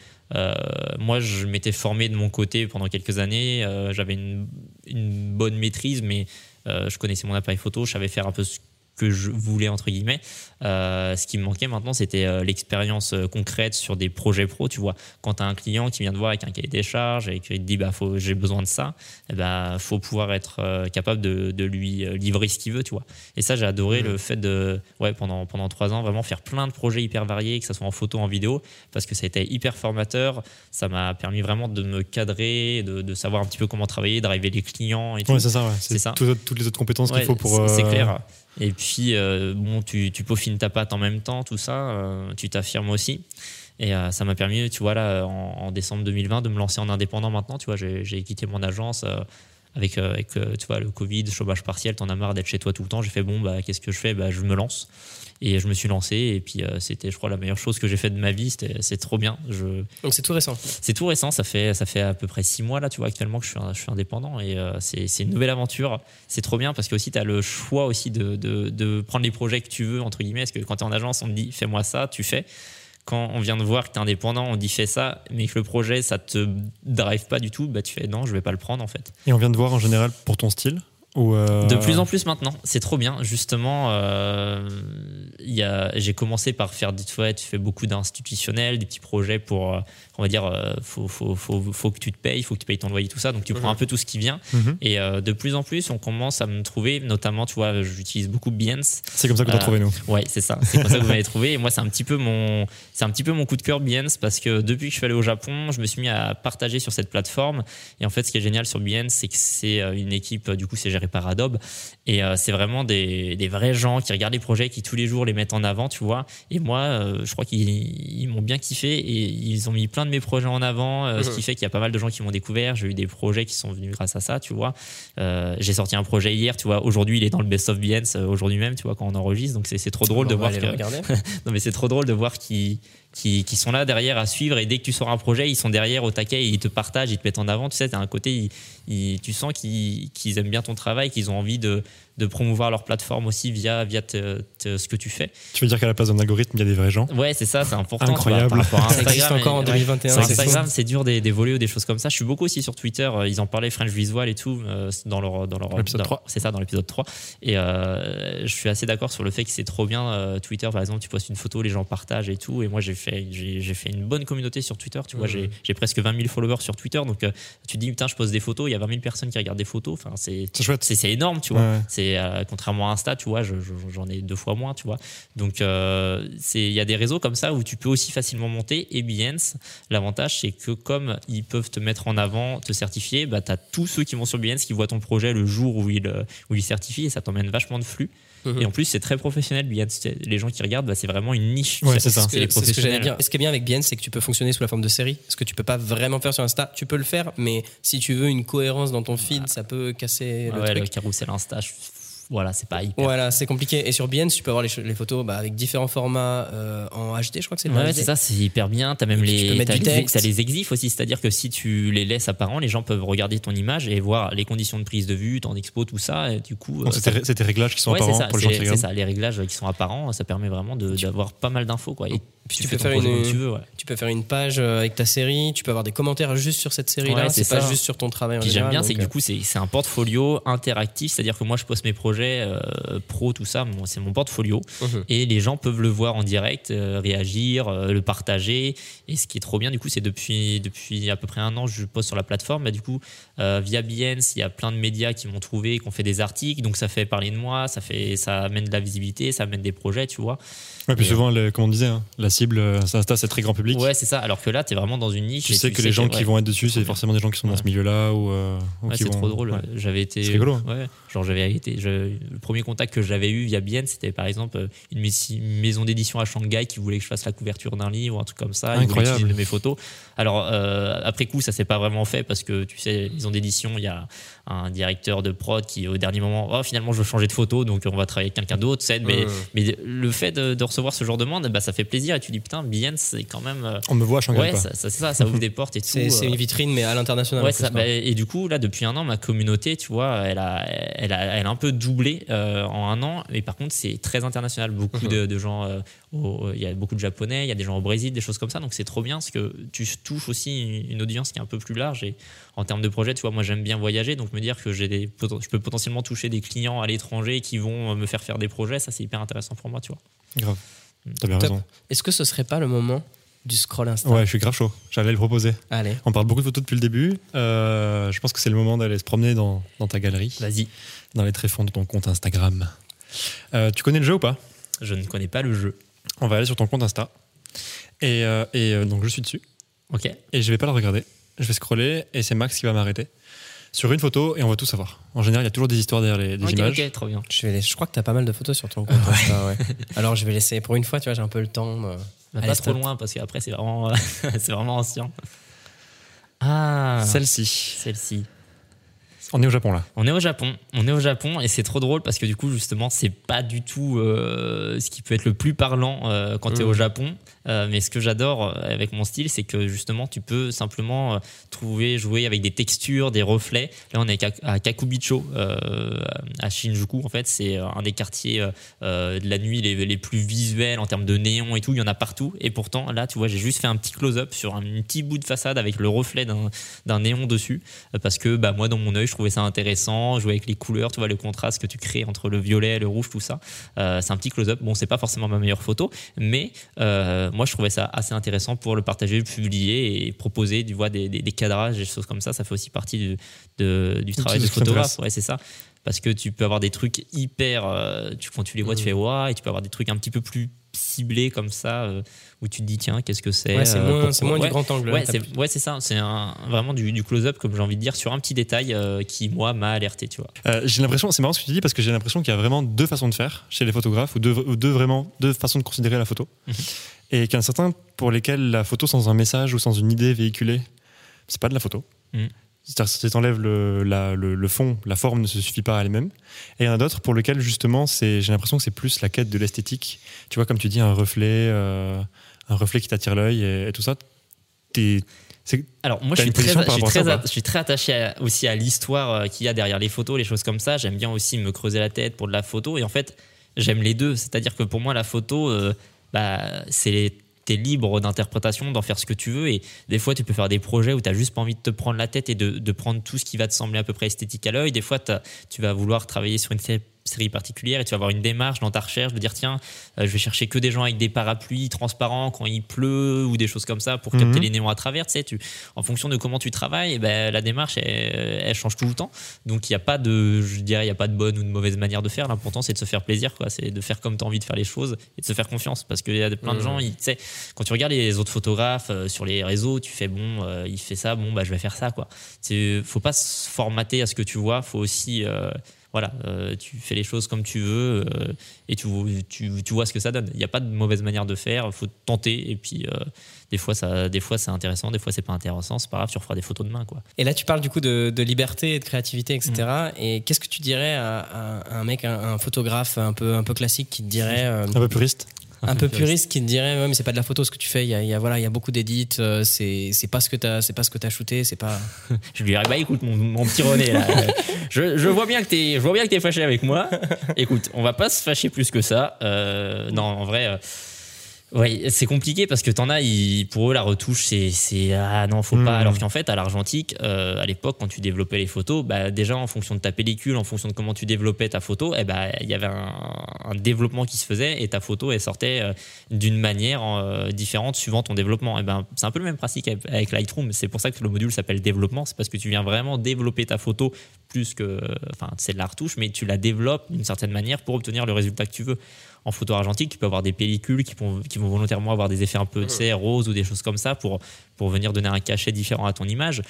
moi, je m'étais formé de mon côté pendant quelques années. euh, J'avais une, une bonne maîtrise, mais euh, je connaissais mon appareil photo, je savais faire un peu ce que je voulais entre guillemets. Euh, ce qui me manquait maintenant, c'était euh, l'expérience euh, concrète sur des projets pro. Tu vois, quand tu as un client qui vient te voir avec un cahier des charges et qui te dit bah faut j'ai besoin de ça, il bah faut pouvoir être capable de, de lui livrer ce qu'il veut, tu vois. Et ça, j'ai adoré le fait de ouais pendant pendant trois ans vraiment faire plein de projets hyper variés, que ce soit en photo, en vidéo, parce que ça a été hyper formateur. Ça m'a permis vraiment de me cadrer, de, de savoir un petit peu comment travailler, d'arriver les clients et tout. Ouais, c'est ça, ouais. C'est C'est ça. tout- toutes les autres compétences qu'il faut pour. c'est- C'est clair. Et puis, euh, bon, tu, tu peaufines ta patte en même temps, tout ça, euh, tu t'affirmes aussi. Et euh, ça m'a permis, tu vois, là, en, décembre 2020, de me lancer en indépendant maintenant. Tu vois, j'ai j'ai quitté mon agence euh, avec, euh, avec euh, tu vois, le Covid, chômage partiel, t'en as marre d'être chez toi tout le temps. J'ai fait, bon, bah, qu'est-ce que je fais? Bah, Je me lance. Et je me suis lancé. Et puis, euh, c'était, je crois, la meilleure chose que j'ai faite de ma vie. C'est trop bien. Je, Donc, c'est tout récent. c'est tout récent, ça fait, ça fait à peu près six mois là, tu vois, actuellement que je suis, je suis indépendant et euh, c'est c'est une nouvelle aventure. C'est trop bien parce que aussi tu as le choix aussi de, de, de prendre les projets que tu veux, entre guillemets, parce que quand tu es en agence, on te dit fais-moi ça, tu fais. Quand on vient de voir que tu es indépendant, on dit fais ça, mais que le projet ça te drive pas du tout, bah tu fais non, je vais pas le prendre en fait. Et on vient de voir en général pour ton style ou euh, De plus en plus maintenant, c'est trop bien. Justement, euh, j'ai commencé par faire du ouais, tu fais beaucoup d'institutionnels, des petits projets pour, euh, on va dire, euh, faut, faut, faut, faut que tu te payes, faut que tu payes ton loyer, tout ça. Donc tu prends un peu tout ce qui vient. Mhm. Et euh, de plus en plus, on commence à me trouver, notamment, tu vois, j'utilise beaucoup Behance. C'est comme ça qu'on t'a Euh, trouvé, nous. Ouais, c'est ça. C'est comme ça que vous m'avez trouvé. Et moi, c'est un petit peu mon, c'est un petit peu mon coup de cœur Behance parce que depuis que je suis allé au Japon, je me suis mis à partager sur cette plateforme. Et en fait, ce qui est génial sur Behance, c'est que c'est une équipe, du coup, c'est géré par Adobe. Et euh, c'est vraiment des, des vrais gens qui regardent les projets, qui tous les jours les mettent en avant, tu vois. Et moi, euh, je crois qu'ils ils m'ont bien kiffé et ils ont mis plein de mes projets en avant, euh, ce qui fait qu'il y a pas mal de gens qui m'ont découvert. J'ai eu des projets qui sont venus grâce à ça, tu vois. Euh, j'ai sorti un projet hier, tu vois. Aujourd'hui, il est dans le best of Behance, euh, aujourd'hui même, tu vois, quand on enregistre. Donc c'est trop drôle de On voir que non mais c'est trop drôle de voir qu'ils qui, qui sont là derrière à suivre et dès que tu sors un projet, ils sont derrière au taquet, et ils te partagent, ils te mettent en avant. Tu sais, t'as un côté, ils- ils- tu sens qu'ils qu'ils aiment bien ton travail, qu'ils ont envie de, de promouvoir leur plateforme aussi via, via te- te- ce que tu fais. Tu veux dire qu'à la place d'un algorithme, il y a des vrais gens Ouais, c'est ça, c'est important. vois, Incroyable. par rapport à Ça existe Instagram, encore en et- 2021. Sur c'est Instagram, c'est dur des- d'évoluer ou des choses comme ça. Je suis beaucoup aussi sur Twitter. euh, Ils en parlaient French Visual et tout euh, dans leur dans leur Dans l'épisode dans- 3. C'est ça dans l'épisode 3. Et euh, je suis assez d'accord sur le fait que c'est trop bien euh, Twitter. Par exemple, tu postes une photo, les gens partagent et tout. Et moi, j'ai fait j'ai j'ai fait une bonne communauté sur Twitter. Tu vois, Mhm. j'ai j'ai presque 20 000 followers sur Twitter. Donc euh, tu te dis putain, je poste des photos. Y a 20 000 personnes qui regardent des photos. Enfin, c'est C'est énorme, tu vois. Ouais. C'est euh, contrairement à Insta, tu vois, je- je- j'en ai deux fois moins, tu vois. Donc euh, c'est il y a des réseaux comme ça où tu peux aussi facilement monter. Et Behance, l'avantage c'est que comme ils peuvent te mettre en avant, te certifier, bah t'as tous ceux qui vont sur Behance qui voient ton projet le jour où ils euh, où ils certifient et ça t'emmène vachement de flux. Mhm. Et en plus c'est très professionnel Behance. Les gens qui regardent, bah, c'est vraiment une niche. Ouais, c'est ça. C'est les ce que dire. Ce qui est bien avec Behance, c'est que tu peux fonctionner sous la forme de série. Ce que tu peux pas vraiment faire sur Insta, tu peux le faire, mais si tu veux une cohérence dans ton feed, ça peut casser Ah le ouais, truc. le carrousel Insta, je- voilà, c'est pas hyper. Voilà, c'est compliqué. Et sur Behance, tu peux avoir les, photos bah, avec différents formats euh, en HD, je crois que c'est le Ouais, c'est ça, c'est hyper bien. T'as même puis tu les, peux mettre t'as du les, texte. t'as les exifs aussi, c'est-à-dire que si tu les laisses apparents, les gens peuvent regarder ton image et voir les conditions de prise de vue, ton expo, tout ça. Et du coup, Donc, euh, c'est tes- c'est réglages qui sont ouais, c'est apparents ça, pour les c'est gens c'est ça, les réglages qui sont apparents, ça permet vraiment d'avoir pas mal d'infos, quoi. Et Puis tu, peux faire une- tu veux, ouais. Tu peux faire une page euh, avec ta série, tu peux avoir des commentaires juste sur cette série-là, Ouais, c'est pas juste sur ton travail Puis j'aime bien, c'est que du coup, c'est un portfolio interactif, c'est-à-dire que moi, je poste mes projets euh, pro, tout ça, c'est mon portfolio. euh, mhm. et les gens peuvent le voir en direct, euh, réagir, euh, le partager. Et ce qui est trop bien, du coup, c'est depuis, depuis à peu près un an, je poste sur la plateforme. Bah, du coup, euh, via Behance, il y a plein de médias qui m'ont trouvé, qui ont fait des articles. Donc, ça fait parler de moi, ça, fait, ça amène de la visibilité, ça amène des projets, tu vois. Ouais, puis Et, souvent, le- comme on disait, hein, la cible, euh, c'est Insta, c'est très grand public. Ouais, c'est ça. Alors que là, tu es vraiment dans une niche. Tu et sais que les gens qui ouais. vont être dessus, c'est forcément des gens qui sont dans ce milieu-là ou, euh, ou Ouais, qui c'est vont- trop drôle. J'avais été. C'est rigolo. Ouais. Genre j'avais été. je- le premier contact que j'avais eu via Bien, c'était par exemple euh, une, maison d'édition à Shanghai qui voulait que je fasse la couverture d'un livre, un truc comme ça. Incroyable. de mes photos. Alors euh, après coup, ça s'est pas vraiment fait parce que tu sais, maison d'édition, il y a un directeur de prod qui au dernier moment, oh finalement je veux changer de photo, donc on va travailler avec quelqu'un d'autre. sais, Mais, mais le fait de, de recevoir ce genre de demande, bah, ça fait plaisir et tu dis putain, Bien, c'est quand même. euh, On me voit à Shanghai. ouais, quoi. ça, ça, c'est ça, ça ouvre des portes et tout. C'est euh, une vitrine, mais à l'international. Ouais, bah, et du coup, là, depuis un an, ma communauté, tu vois, elle a, elle a, elle a un peu doublé euh, en un an. Mais par contre, c'est très international. Beaucoup Mhm. de, de gens, euh, il y a beaucoup de Japonais, il y a des gens au Brésil, des choses comme ça. Donc c'est trop bien parce que tu touches aussi une audience qui est un peu plus large. Et en termes de projet, tu vois, moi j'aime bien voyager. Donc me dire que j'ai des, je peux potentiellement toucher des clients à l'étranger qui vont me faire faire des projets, ça c'est hyper intéressant pour moi, tu vois. Grave. T'as bien Top. raison. Est-ce que ce serait pas le moment du scroll Insta Ouais, je suis grave chaud. J'allais le proposer. Allez. On parle beaucoup de photos depuis le début. Euh, je pense que c'est le moment d'aller se promener dans, dans ta galerie, Vas-y. dans les tréfonds de ton compte Instagram. Euh, tu connais le jeu ou pas? Je ne connais pas le jeu. On va aller sur ton compte Insta. Et, euh, et, euh, donc je suis dessus. Ok. Et je vais pas le regarder. Je vais scroller et c'est Max qui va m'arrêter sur une photo et on va tout savoir. En général, il y a toujours des histoires derrière les, des ok, images. ok, trop bien. Je, vais je crois que tu as pas mal de photos sur ton compte ouais. Alors je vais laisser, pour une fois, tu vois, j'ai un peu le temps. euh, Bah, Allez, pas trop loin parce qu'après c'est vraiment, c'est vraiment ancien. Ah, Celle-ci. celle-ci. On est au Japon là. On est au Japon. On est au Japon et c'est trop drôle parce que du coup justement c'est pas du tout euh, ce qui peut être le plus parlant euh, quand tu es au Japon. Euh, mais ce que j'adore euh, avec mon style, c'est que justement tu peux simplement euh, trouver, jouer avec des textures, des reflets. Là on est à Kakubicho, à Shinjuku en fait. C'est un des quartiers de la nuit les, les plus visuels en termes de néon et tout. Il y en a partout. Et pourtant là tu vois j'ai juste fait un petit close-up sur un petit bout de façade avec le reflet d'un néon dessus parce que bah, moi dans mon œil je trouvais ça intéressant jouer avec les couleurs tu vois le contraste que tu crées entre le violet le rouge tout ça c'est un petit close-up bon c'est pas forcément ma meilleure photo mais moi je trouvais ça assez intéressant pour le partager le publier et proposer tu vois des, des, des cadrages des choses comme ça ça fait aussi partie du, de- du travail de photographe ouais c'est ça parce que tu peux avoir des trucs hyper euh, tu, quand tu les vois tu Mhm. fais waouh et tu peux avoir des trucs un petit peu plus ciblés comme ça euh, où tu te dis tiens qu'est-ce que c'est Ouais, c'est euh, moins, Ouais. du grand angle. Ouais, c'est ouais, ça. C'est vraiment du, du close-up, comme j'ai envie de dire, sur un petit détail euh, qui, moi, m'a alerté, tu vois. Euh, j'ai l'impression, c'est marrant ce que tu dis parce que j'ai l'impression qu'il y a vraiment deux façons de faire chez les photographes ou deux, ou deux vraiment deux façons de considérer la photo. Et qu'il y en a certains pour lesquels la photo sans un message ou sans une idée véhiculée, c'est pas de la photo. Mhm. C'est-à-dire si tu enlèves le, la- le, le fond, la forme ne se suffit pas à elle-même. Et il y en a d'autres pour lesquels justement, j'ai l'impression que c'est plus la quête de l'esthétique. Tu vois, comme tu dis, un reflet, euh, un reflet qui t'attire l'œil et, et tout ça. T'es- Alors moi je suis, très, je, suis très, ça, je suis très attaché à- aussi à l'histoire euh, qu'il y a derrière les photos, les choses comme ça. J'aime bien aussi me creuser la tête pour de la photo et en fait j'aime les deux. C'est-à-dire que pour moi la photo, euh, bah, c'est T'es libre d'interprétation, d'en faire ce que tu veux. Et des fois, tu peux faire des projets où tu juste pas envie de te prendre la tête et de, de prendre tout ce qui va te sembler à peu près esthétique à l'œil. Des fois, tu vas vouloir travailler sur une série particulière et tu vas avoir une démarche dans ta recherche de dire tiens, euh, je vais chercher que des gens avec des parapluies transparents quand il pleut ou des choses comme ça pour Mhm. capter les néons à travers. Tu sais, tu, en fonction de comment tu travailles, eh ben, la démarche, elle, elle change tout le temps. Donc, il n'y a pas de, je dirais, il y a pas de bonne ou de mauvaise manière de faire. L'important, c'est de se faire plaisir, quoi. C'est de faire comme tu as envie de faire les choses et de se faire confiance. Parce qu'il y a plein de Mhm. gens, ils, tu sais, quand tu regardes les autres photographes euh, sur les réseaux, tu fais bon, euh, il fait ça, bon, bah, je vais faire ça, quoi. Faut pas se formater à ce que tu vois, faut aussi, euh, voilà, euh, tu fais les choses comme tu veux euh, et tu, tu, tu vois ce que ça donne. Il n'y a pas de mauvaise manière de faire, il faut tenter et puis euh, des fois, ça, des fois c'est intéressant, des fois c'est pas intéressant, c'est pas grave, tu referas des photos demain, quoi. Et là, tu parles du coup de, de liberté, de créativité, etc. Mm. Et qu'est-ce que tu dirais à, à un mec, un, un photographe un peu, un peu classique qui te dirait, euh, un peu puriste. Un peu puriste, qui te dirait, ouais, mais c'est pas de la photo ce que tu fais. Il y a, il y a, voilà, il y a beaucoup d'édits. euh, c'est, c'est pas ce que t'as, c'est pas ce que t'as shooté. C'est pas. Je lui dirais, bah écoute, mon, mon petit René, là, euh, je, je vois bien que t'es, je vois bien que t'es fâché avec moi. Écoute, on va pas se fâcher plus que ça. Euh, non, en vrai, ouais, c'est compliqué parce que t'en as, ils- pour eux, la retouche, c'est, ah non, faut pas. Alors qu'en fait, à l'argentique, euh, à l'époque, quand tu développais les photos, bah déjà en fonction de ta pellicule, en fonction de comment tu développais ta photo, eh ben il y avait un, un développement qui se faisait et ta photo, elle sortait euh, d'une manière euh, différente suivant ton développement. Et ben, c'est un peu le même principe avec- avec Lightroom. C'est pour ça que le module s'appelle développement. C'est parce que tu viens vraiment développer ta photo plus que. Enfin, c'est de la retouche, mais tu la développes d'une certaine manière pour obtenir le résultat que tu veux. En photo argentique, tu peux avoir des pellicules qui vont, qui vont volontairement avoir des effets un peu, tu sais, roses ou des choses comme ça pour, pour venir donner un cachet différent à ton image.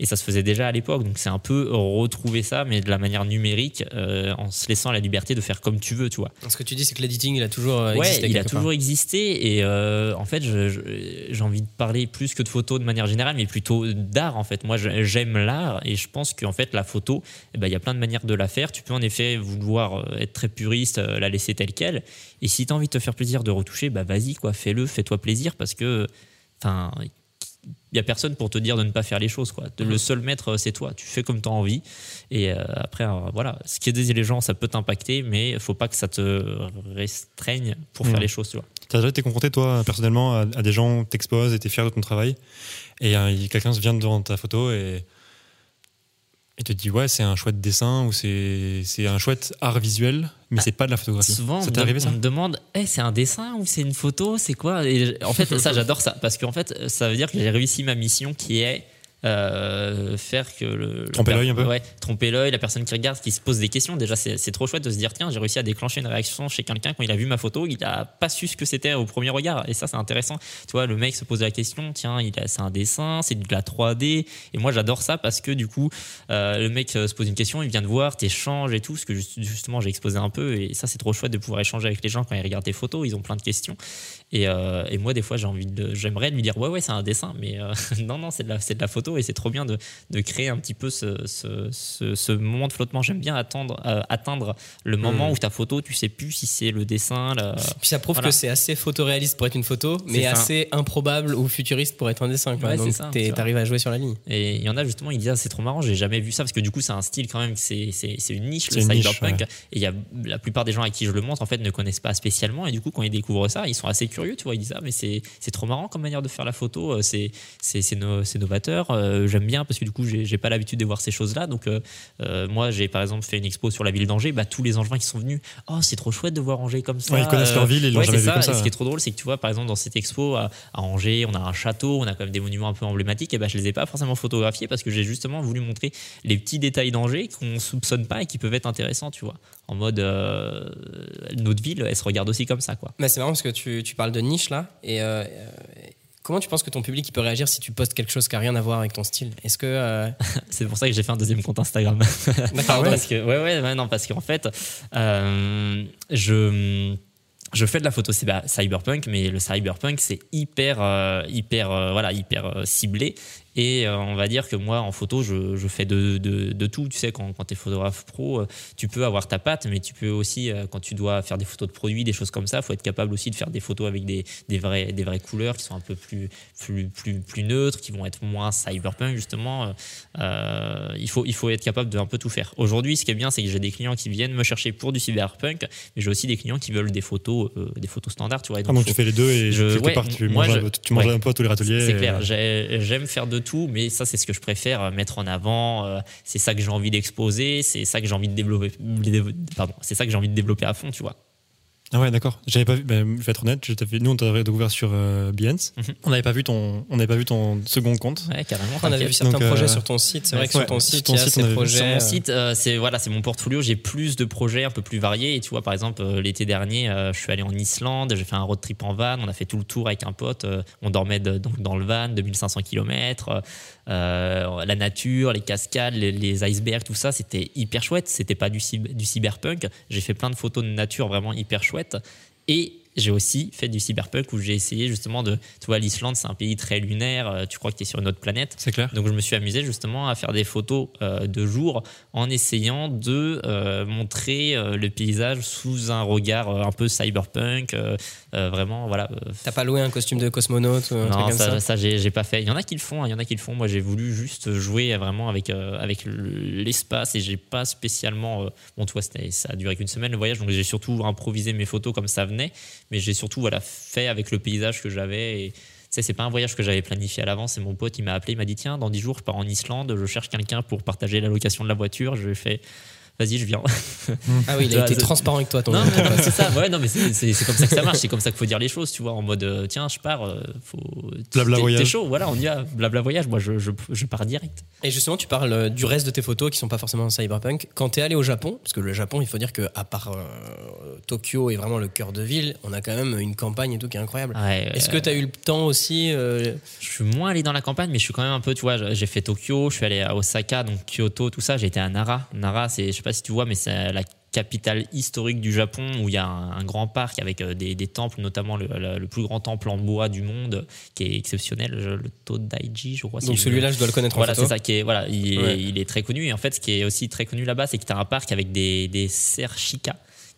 Et ça se faisait déjà à l'époque. Donc c'est un peu retrouver ça, mais de la manière numérique, euh, en se laissant la liberté de faire comme tu veux, tu vois. Ce que tu dis, c'est que l'editing, il a toujours euh, Ouais, existé. il a part. toujours existé et euh, en fait, j'ai envie de parler plus que de photos de manière générale, mais plutôt d'art en fait. Moi, j'aime l'art et je pense qu'en fait, la photo, eh ben, il y a plein de manières de la faire. Tu peux en effet vouloir être très puriste, la laisser telle quelle. Et si tu as envie de te faire plaisir de retoucher, bah vas-y quoi, fais-le, fais-toi plaisir parce que, enfin. Il y a personne pour te dire de ne pas faire les choses. Quoi. Le seul maître, c'est toi. Tu fais comme tu as envie. Et euh, après, euh, voilà, ce qui les gens, ça peut t'impacter, mais il faut pas que ça te restreigne pour faire Mhm. les choses. Tu vois. T'as déjà été confronté, toi, personnellement, à, à des gens, t'exposes et t'es fier de ton travail, et euh, quelqu'un vient devant ta photo et, et te dit, ouais, c'est un chouette dessin ou c'est un chouette art visuel, mais c'est pas de la photographie. Souvent, on ça me, t'est arrivé on ça me demande Eh, c'est un dessin ou c'est une photo? C'est quoi Et En fait, ça, j'adore ça. Parce qu'en fait, ça veut dire que j'ai réussi ma mission qui est. euh, faire que le Tromper l'œil un peu ouais tromper l'œil la personne qui regarde qui se pose des questions. Déjà c'est trop chouette de se dire tiens j'ai réussi à déclencher une réaction chez quelqu'un quand il a vu ma photo il a pas su ce que c'était au premier regard. Et ça c'est intéressant. Tu vois le mec se pose la question tiens c'est un dessin c'est de la 3D et moi j'adore ça parce que du coup euh, le mec euh, se pose une question il vient de voir t'échanges et tout ce que juste- justement j'ai exposé un peu. Et ça c'est trop chouette de pouvoir échanger avec les gens quand ils regardent tes photos ils ont plein de questions. Et, euh, et moi des fois j'ai envie de j'aimerais lui dire ouais ouais c'est un dessin mais non non c'est de la c'est de la photo et c'est trop bien de, de créer un petit peu ce, ce, ce, ce moment de flottement j'aime bien attendre euh, atteindre le moment Mm. où ta photo tu sais plus si c'est le dessin la- Puis ça prouve Voilà. que c'est assez photoréaliste pour être une photo, mais assez improbable ou futuriste pour être un dessin. Quoi. Ouais, Donc t'arrives à jouer sur la ligne. Et il y en a justement, ils disent ah, c'est trop marrant, j'ai jamais vu ça parce que du coup c'est un style quand même, c'est une niche le cyberpunk. ouais. Et il y a la plupart des gens à qui je le montre en fait ne connaissent pas spécialement et du coup quand ils découvrent ça, ils sont assez curieux, tu vois, ils disent ah mais c'est trop marrant comme manière de faire la photo, euh, c'est c'est no- c'est novateur, euh, j'aime bien parce que du coup j'ai pas l'habitude de voir ces choses là. Donc euh, euh, moi j'ai par exemple fait une expo sur la ville d'Angers, bah tous les Angevins qui sont venus, oh c'est trop chouette de voir Angers comme ça. Ouais, ils connaissent leur ville, ils l'ont ouais, jamais vu ça. comme ça, Et ce qui est trop drôle, c'est que tu vois, par exemple, dans cette expo à, à Angers, on a un château, on a quand même des monuments un peu emblématiques, et ben je les ai pas forcément photographiés parce que j'ai justement voulu montrer les petits détails d'Angers qu'on soupçonne pas et qui peuvent être intéressants, tu vois. En mode, euh, notre ville, elle se regarde aussi comme ça, quoi. Mais c'est marrant parce que tu, tu parles de niche là. Et comment tu penses que ton public il peut réagir si tu postes quelque chose qui a rien à voir avec ton style? Est-ce que. euh, C'est pour ça que j'ai fait un deuxième compte Instagram. D'accord, ouais. parce que ouais ouais, ouais, non parce qu'en fait euh, je je fais de la photo cyber- cyberpunk mais le cyberpunk c'est hyper euh, hyper euh, voilà hyper euh, ciblé Et euh, on va dire que moi, en photo, je, je fais de, de, de tout. Tu sais, quand, quand tu es photographe pro, euh, tu peux avoir ta patte, mais tu peux aussi, euh, quand tu dois faire des photos de produits, des choses comme ça, il faut être capable aussi de faire des photos avec des, des, vrais, des vraies couleurs qui sont un peu plus, plus, plus, plus neutres, qui vont être moins cyberpunk, justement. Euh, il, faut, il faut être capable de un peu tout faire. Aujourd'hui, ce qui est bien, c'est que j'ai des clients qui viennent me chercher pour du cyberpunk, mais j'ai aussi des clients qui veulent des photos, euh, des photos standards. Tu vois, Et Ah, donc faut- tu fais les deux et je- quelque ouais, part, tu moi, manges, je- un- tu manges ouais. un peu à tous les râteliers. C'est clair, j'ai- j'aime faire de tout, mais ça c'est ce que je préfère euh, mettre en avant. euh, C'est ça que j'ai envie d'exposer, c'est ça que j'ai envie de développer. C'est ça que j'ai envie de développer à fond, tu vois. Ah ouais, d'accord. J'avais pas vu. ben, je vais être honnête. je t'avais- nous, on t'avait découvert sur euh, Behance. Mhm. On n'avait pas vu ton, on n'avait pas vu ton second compte. Ouais, carrément. On avait vu certains Donc, euh, projets sur ton site. C'est vrai que sur ton sur site, ton il y a site, ces projets. Sur mon euh, site, euh, c'est voilà, c'est mon portfolio. J'ai plus de projets un peu plus variés. Et tu vois, par exemple, euh, l'été dernier, euh, je suis allé en Islande. J'ai fait un road trip en van. On a fait tout le tour avec un pote. euh, on dormait de- donc dans le van, 2500 km. Euh, la nature, les cascades, les, icebergs, tout ça, c'était hyper chouette. C'était pas du cyberpunk. J'ai fait plein de photos de nature vraiment hyper chouettes. Et j'ai aussi fait du cyberpunk où j'ai essayé justement de. Tu vois, l'Islande, c'est un pays très lunaire. euh, Tu crois que tu es sur une autre planète. C'est clair. Donc je me suis amusé justement à faire des photos euh, de jour en essayant de euh, montrer euh, le paysage sous un regard euh, un peu cyberpunk, euh, euh, vraiment voilà. euh, T'as pas loué un costume de cosmonaute ou un truc non, comme ça, ça, ça j'ai pas fait. Il y en a qui le font, hein, il y en a qui le font. Moi, j'ai voulu juste jouer vraiment avec euh, avec l'espace et j'ai pas spécialement. euh, bon, tu vois, c'était- ça a duré qu'une semaine le voyage, donc j'ai surtout improvisé mes photos comme ça venait, mais j'ai surtout voilà fait avec le paysage que j'avais. Et c'est pas un voyage que j'avais planifié à l'avance. C'est mon pote, m'a appelé, il m'a dit tiens, dans 10 jours, je pars en Islande, je cherche quelqu'un pour partager la location de la voiture. Je vas-y, je viens. Ah oui, il a été transparent avec toi, ton Non, pote. c'est ça. Ouais, non, mais c'est- comme ça que ça marche. C'est comme ça qu'il faut dire les choses, tu vois. En mode, euh, tiens, je pars, euh, faut. Blabla voyage. T'es chaud, voilà, on y va. Blabla voyage. Moi, je, je, je pars direct. Et justement, tu parles euh, du reste de tes photos qui sont pas forcément cyberpunk. Quand t'es allé au Japon, parce que le Japon, il faut dire que à part euh, Tokyo est vraiment le cœur de ville, on a quand même une campagne et tout qui est incroyable. Ouais, Est-ce euh, que t'as eu le temps aussi euh, Je suis moins allé dans la campagne, mais je suis quand même un peu, tu vois, j'ai fait Tokyo, je suis allé à Osaka, donc Kyoto, tout ça. J'ai été à Nara. Nara, c'est, sais pas si tu vois, mais c'est la capitale historique du Japon où il y a un, un grand parc avec euh, des, des temples, notamment le, le- le plus grand temple en bois du monde, qui est exceptionnel, le, Todaiji, je crois. Donc celui-là, je dois le connaître Voilà, c'est ça qui est, voilà, il, est, Ouais. il est très connu. Et en fait, ce qui est aussi très connu là-bas, c'est que tu as un parc avec des, des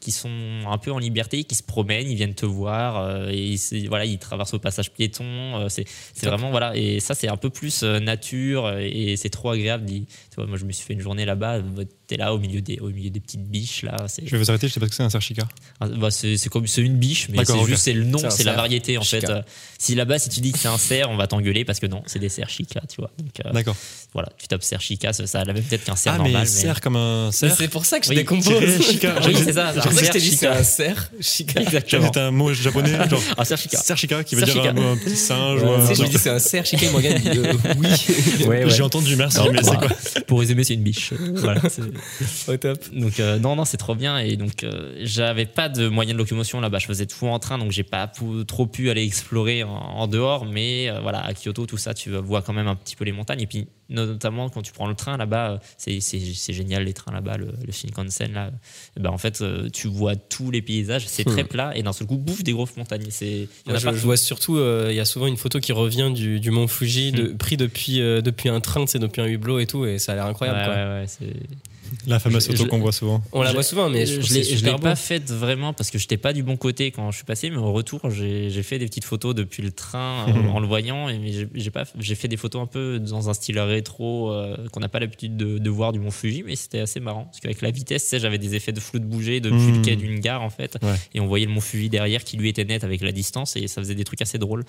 qui sont un peu en liberté, qui se promènent, ils viennent te voir, euh, et ils, voilà, ils traversent au passage piéton. euh, c'est vraiment, voilà, et ça, c'est un peu plus euh, nature, et c'est trop agréable. Tu vois, moi, je me suis fait une journée là-bas, tu es là au milieu des, au milieu des petites biches, là. c'est- Je vais vous arrêter, je sais pas ce que c'est un cerchica. ah, bah, c'est c'est comme c'est une biche, mais c'est juste c'est le nom, C'est c'est la cerf. variété en Chica. fait. Euh, Si là-bas, si tu dis que c'est un cerf, on va t'engueuler parce que non, c'est des cerfs chica, tu vois. Donc euh, D'accord. voilà, tu tapes cerf chica, ça, ça a la même tête qu'un cerf Ah, normal. mais cerf comme un cerf. C'est pour ça que je Oui, décompose. chica. Oui, c'est ça, C'est un pour ça que je cerf t'ai dit c'est chica. un cerf. Chica. Exactement. C'est un mot japonais, genre Un cerf chica. cerchica, qui veut dire un, petit singe je dis c'est un cerf. Chica, et Morgan dit euh, oui. J'ai entendu, merci, mais c'est bah, quoi Pour résumer, c'est une biche. Euh, Voilà, c'est- Au top. donc euh, non, non, c'est trop bien. Et donc euh, j'avais pas de moyen de locomotion là-bas. Je faisais tout en train, donc j'ai pas trop pu aller explorer en, en dehors. Mais euh, voilà, à Kyoto, tout ça, tu vois quand même un petit peu les montagnes. Et puis notamment quand tu prends le train là-bas, euh, c'est c'est- c'est génial les trains là-bas, le, le Shinkansen là. Et ben en fait, euh, tu vois tous les paysages. C'est très plat et d'un seul coup, bouffe des grosses montagnes. C'est il y en Moi, a je, je vois surtout, euh, il y a souvent une photo qui revient du, du mont Fuji, de, pris depuis, euh, depuis un train, c'est depuis un hublot et tout, et ça a l'air incroyable. Ouais, quoi. ouais, ouais, c'est- La fameuse photo je- qu'on voit souvent. On la voit souvent, mais je, je l'ai pas faite vraiment parce que j'étais pas du bon côté quand je suis passé, mais au retour, j'ai j'ai fait des petites photos depuis le train Mhm. en le voyant. Et mais j'ai- j'ai pas, j'ai fait des photos un peu dans un style rétro euh, qu'on n'a pas l'habitude de, de voir du Mont Fuji, mais c'était assez marrant parce qu'avec la vitesse, tu sais, j'avais des effets de flou de bouger depuis Mhm. le quai d'une gare en fait, Ouais. et on voyait le Mont Fuji derrière qui lui était net avec la distance et ça faisait des trucs assez drôles.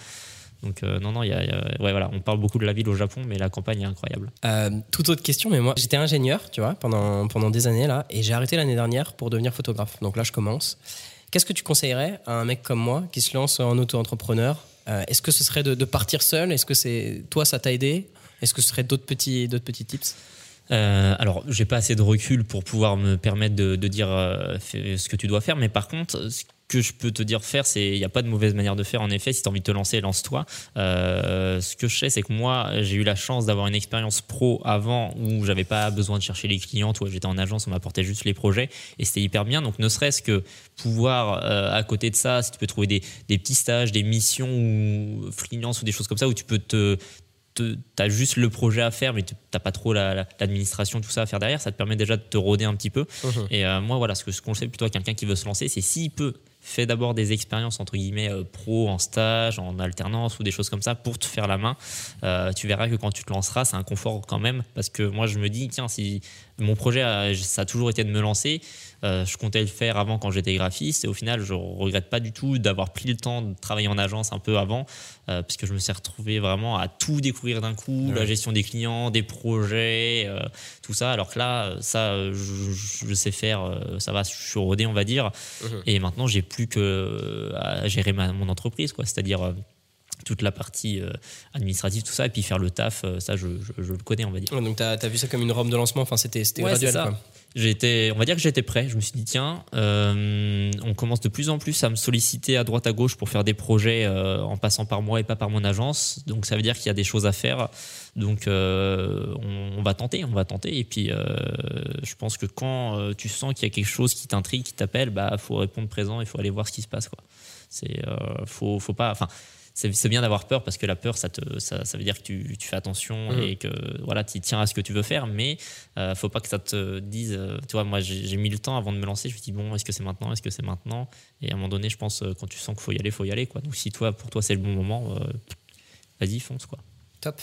Donc euh, non, non, il y a, y a- ouais, voilà, on parle beaucoup de la ville au Japon, mais la campagne est incroyable. Euh, toute autre question, mais moi j'étais ingénieur, tu vois, pendant, pendant des années là, et j'ai arrêté l'année dernière pour devenir photographe. Donc là, je commence. Qu'est-ce que tu conseillerais à un mec comme moi qui se lance en auto-entrepreneur? Euh, Est-ce que ce serait de, de partir seul? Est-ce que c'est toi, ça t'a aidé? Est-ce que ce serait d'autres petits, d'autres petits tips? Euh, alors, j'ai pas assez de recul pour pouvoir me permettre de, dire euh, ce que tu dois faire, mais par contre, ce que je peux te dire faire, c'est il n'y a pas de mauvaise manière de faire. En effet, si tu as envie de te lancer, lance-toi. Euh, ce que je sais, c'est que moi, j'ai eu la chance d'avoir une expérience pro avant où j'avais pas besoin de chercher les clients. Toi, j'étais en agence, on m'apportait juste les projets et c'était hyper bien. Donc, ne serait-ce que pouvoir, euh, à côté de ça, si tu peux trouver des petits stages, des missions ou freelance ou des choses comme ça où tu peux te tu as juste le projet à faire, mais tu n'as pas trop la- la- l'administration, tout ça à faire derrière. Ça te permet déjà de te rôder un petit peu. Mhm. Et euh, moi, voilà, ce que je conseille plutôt à quelqu'un qui veut se lancer, c'est s'il peut, fait d'abord des expériences entre guillemets euh, pro, en stage, en alternance ou des choses comme ça pour te faire la main. Euh, tu verras que quand tu te lanceras, c'est un confort quand même. Parce que moi, je me dis, tiens, si mon projet, a- ça a toujours été de me lancer, euh, je comptais le faire avant quand j'étais graphiste et au final, je regrette pas du tout d'avoir pris le temps de travailler en agence un peu avant euh, parce que je me suis retrouvé vraiment à tout découvrir d'un coup, la gestion des clients, des projets, euh, tout ça. Alors que là, ça, je, je sais faire, euh, ça va, je suis rodé, on va dire. Mhm. Et maintenant, j'ai plus que à gérer ma- mon entreprise, quoi. C'est-à-dire toute la partie euh, administrative, tout ça, et puis faire le taf, euh, ça, je, je- je le connais, on va dire. Ouais, Donc, tu as, vu ça comme une rampe de lancement. Enfin, c'était Ouais, graduel. ça. on va dire que j'étais prêt. Je me suis dit tiens, euh, on commence de plus en plus à me solliciter à droite à gauche pour faire des projets en passant par moi et pas par mon agence. Donc ça veut dire qu'il y a des choses à faire. Donc on, on va tenter, on va tenter. Et puis je pense que quand tu sens qu'il y a quelque chose qui t'intrigue, qui t'appelle, bah faut répondre présent. Il faut aller voir ce qui se passe quoi. C'est faut faut pas. Enfin c'est bien d'avoir peur parce que la peur, ça, te, ça, ça veut dire que tu, tu fais attention Mhm. et que voilà, tu tiens à ce que tu veux faire, mais euh, faut pas que ça te dise. euh, tu vois, moi, j'ai mis le temps avant de me lancer. Je me suis dit, bon, est-ce que c'est maintenant? Est-ce que c'est maintenant? Et à un moment donné, je pense, euh, quand tu sens qu'il faut y aller, faut y aller. Quoi. Donc, si toi, pour toi, c'est le bon moment, euh, vas-y, fonce. Quoi. Top.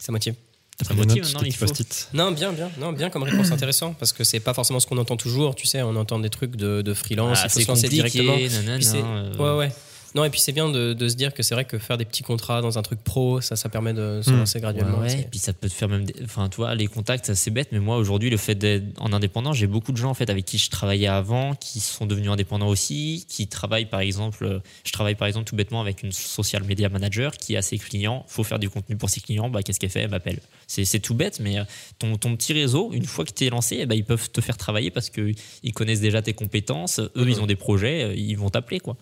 Ça motive. Ça motive, notes, non, il faut. Non, bien, bien. Non, bien comme réponse intéressant. Parce que c'est pas forcément ce qu'on entend toujours. Tu sais, on entend des trucs de, de freelance. Ah, il faut c'est se lancer directement. nanana, euh, Ouais, ouais. Non, et puis c'est bien de, de se dire que c'est vrai que faire des petits contrats dans un truc pro, ça, ça permet de se Hmm. lancer graduellement. Ouais, et puis ça peut te faire même. des- Enfin, tu vois, les contacts, c'est bête, mais moi aujourd'hui, le fait d'être en indépendant, j'ai beaucoup de gens en fait avec qui je travaillais avant, qui sont devenus indépendants aussi, qui travaillent par exemple. euh, Je travaille par exemple tout bêtement avec une social media manager qui a ses clients. Faut faire du contenu pour ses clients. Bah, qu'est-ce qu'elle fait? Elle m'appelle. C'est c'est tout bête, mais euh, ton, ton petit réseau, une fois que tu es lancé, eh ben, ils peuvent te faire travailler parce qu'ils connaissent déjà tes compétences. Eux, ils ont des projets, euh, ils vont t'appeler quoi.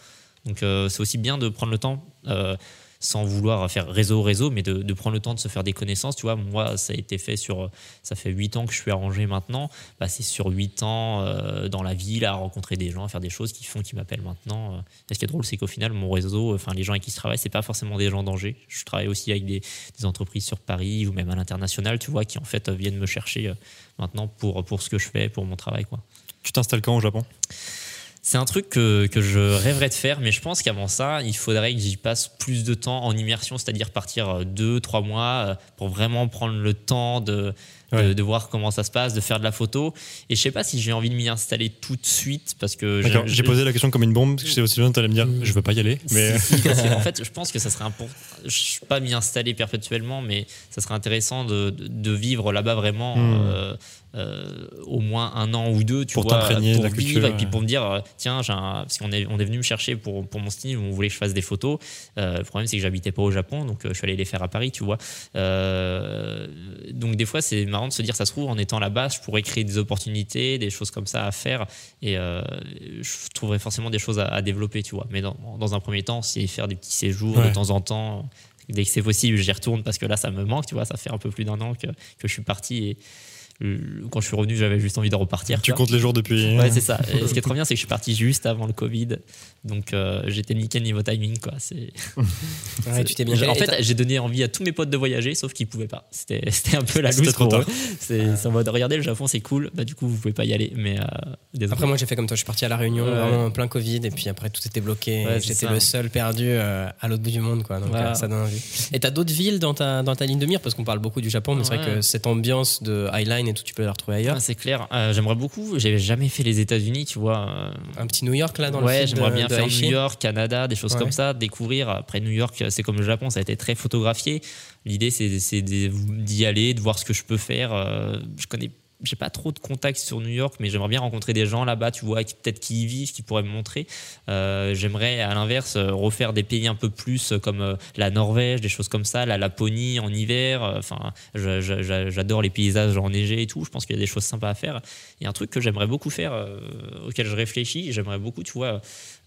Donc euh, c'est aussi bien de prendre le temps, euh, sans vouloir faire réseau réseau, mais de, prendre le temps de se faire des connaissances. Tu vois, moi ça a été fait sur, ça fait 8 ans que je suis arrangé maintenant. Bah, c'est sur 8 ans euh, dans la ville à rencontrer des gens, à faire des choses qui font qu'ils m'appellent maintenant. Euh, ce qui est drôle, c'est qu'au final mon réseau, enfin les gens avec qui je travaille, c'est pas forcément des gens d'Angers. Je travaille aussi avec des, entreprises sur Paris ou même à l'international, tu vois, qui en fait viennent me chercher euh, maintenant pour pour ce que je fais, pour mon travail. Tu t'installes quand au Japon? C'est un truc que, que je rêverais de faire, mais je pense qu'avant ça, il faudrait que j'y passe plus de temps en immersion, c'est-à-dire partir euh, deux, trois mois euh, pour vraiment prendre le temps de, de, Ouais. de voir comment ça se passe, de faire de la photo. Et je sais pas si j'ai envie de m'y installer tout de suite parce que D'accord, j'ai- posé la question comme une bombe, parce que je sais aussi bien que t'allais me dire, je veux pas y aller, mais si, si, parce que, en fait, je pense que ça serait important. Je pas m'y installer perpétuellement, mais ça serait intéressant de, de- de vivre là-bas vraiment Hmm. euh, euh, au moins un an ou deux, tu Pour vois, pour vivre culture, et puis ouais. pour me dire, euh, tiens, j'ai un- parce qu'on est, on est venu me chercher pour, pour mon style, on voulait que je fasse des photos. Euh, le problème, c'est que j'habitais pas au Japon, donc je suis allé les faire à Paris, tu vois. Euh, donc des fois, c'est marrant de se dire, ça se trouve, en étant là-bas, je pourrais créer des opportunités, des choses comme ça à faire, et je trouverais forcément des choses à, à développer, tu vois. Mais dans, dans un premier temps, c'est faire des petits séjours Ouais. de temps en temps. Dès que c'est possible, j'y retourne parce que là, ça me manque, tu vois. Ça fait un peu plus d'un an que, que je suis parti et quand je suis revenu, j'avais juste envie de repartir. tu comptes les jours depuis. Ouais, c'est ça. Et ce qui est trop bien, c'est que je suis parti juste avant le Covid. Donc, euh, j'étais nickel niveau timing, quoi. C'est. Ouais, tu t'es bien En fait, j'ai donné envie à tous mes potes de voyager, sauf qu'ils pouvaient pas. C'était c'était un peu la loose trop pour eux. C'est c'est en mode, regardez, le Japon, c'est cool. Bah, du coup, vous pouvez pas y aller. Mais euh. Après, moi, j'ai fait comme toi. Je suis parti à La Réunion, Ouais. vraiment en plein Covid, et puis après, tout était bloqué. Ouais, J'étais le seul perdu euh, à l'autre bout du monde, quoi. Donc, euh, ça donne envie. Et t'as d'autres villes dans ta, dans ta ligne de mire? Parce qu'on parle beaucoup du Japon, mais c'est vrai Ouais. que cette ambiance de Highline et tout, tu peux la retrouver ailleurs. Ah, c'est clair. Euh, j'aimerais beaucoup. J'avais jamais fait les États-Unis, tu vois. euh, Un petit New York, là, dans ouais, le film j'aimerais bien faire. New York, Canada, des choses Ouais. comme ça, découvrir. Après New York, c'est comme le Japon, ça a été très photographié. L'idée, c'est d'y aller, de voir ce que je peux faire. Euh, Je connais, j'ai pas trop de contacts sur New York, mais j'aimerais bien rencontrer des gens là-bas, tu vois, peut-être qui y vivent, qui pourraient me montrer. Euh, j'aimerais, à l'inverse, euh, refaire des pays un peu plus euh, comme euh, la Norvège, des choses comme ça, la Laponie en hiver. Euh, Enfin, j'adore les paysages enneigés et tout. Je pense qu'il y a des choses sympas à faire. Il y a un truc que j'aimerais beaucoup faire, euh, auquel je réfléchis. J'aimerais beaucoup, tu vois,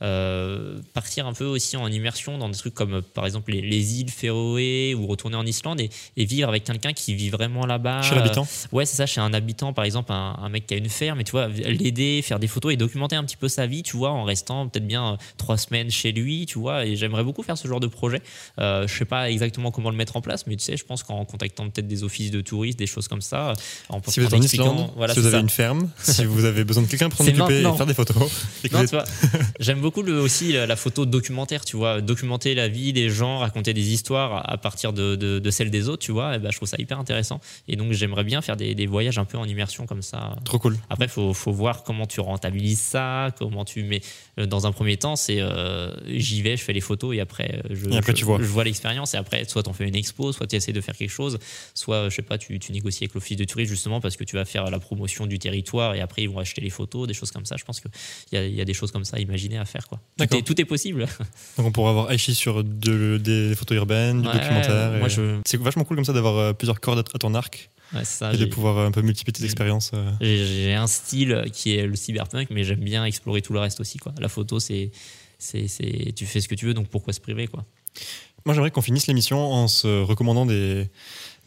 euh, partir un peu aussi en immersion dans des trucs comme, euh, par exemple, les, les îles Féroé ou retourner en Islande et, et vivre avec quelqu'un qui vit vraiment là-bas. Chez l'habitant Ouais, c'est ça, chez un habitant par exemple un, un mec qui a une ferme, et tu vois, l'aider, faire des photos et documenter un petit peu sa vie, tu vois, en restant peut-être bien euh, trois semaines chez lui, tu vois. Et j'aimerais beaucoup faire ce genre de projet. Euh, je sais pas exactement comment le mettre en place, mais tu sais, je pense qu'en contactant peut-être des offices de touristes, des choses comme ça, en, Si vous êtes en expliquant- Islande, voilà, si vous avez ça. une ferme, si vous avez besoin de quelqu'un pour s'en C'est occuper et faire des photos, et Non, tu vois, j'aime beaucoup le, aussi la, photo documentaire, tu vois, documenter la vie des gens, raconter des histoires à partir de, de, de celles des autres, tu vois, et ben, je trouve ça hyper intéressant. Et donc j'aimerais bien faire des, des voyages un peu en immersion comme ça. trop cool. Après, faut, faut voir comment tu rentabilises ça, comment tu mets. euh, Dans un premier temps, c'est euh, j'y vais, je fais les photos et après, euh, je, Et après, je- tu vois. je vois l'expérience. Et après, soit tu en fais une expo, soit tu essaies de faire quelque chose, soit, je sais pas, tu, tu négocies avec l'office de tourisme justement parce que tu vas faire la promotion du territoire et après, ils vont acheter les photos, des choses comme ça. Je pense qu'il y a, y a des choses comme ça imaginer à faire. Quoi. Tout, est, tout est possible. Donc on pourra avoir Aichi sur de- des photos urbaines, du Ouais, documentaire. je- C'est vachement cool comme ça d'avoir euh, plusieurs cordes à ton arc ça, et de pouvoir euh, un peu multiplier tes expériences. euh. J'ai un style qui est le cyberpunk, mais j'aime bien explorer tout le reste aussi. Quoi. La photo, c'est. c'est- c'est- Tu fais ce que tu veux, donc pourquoi se priver quoi? Moi, j'aimerais qu'on finisse l'émission en se recommandant des,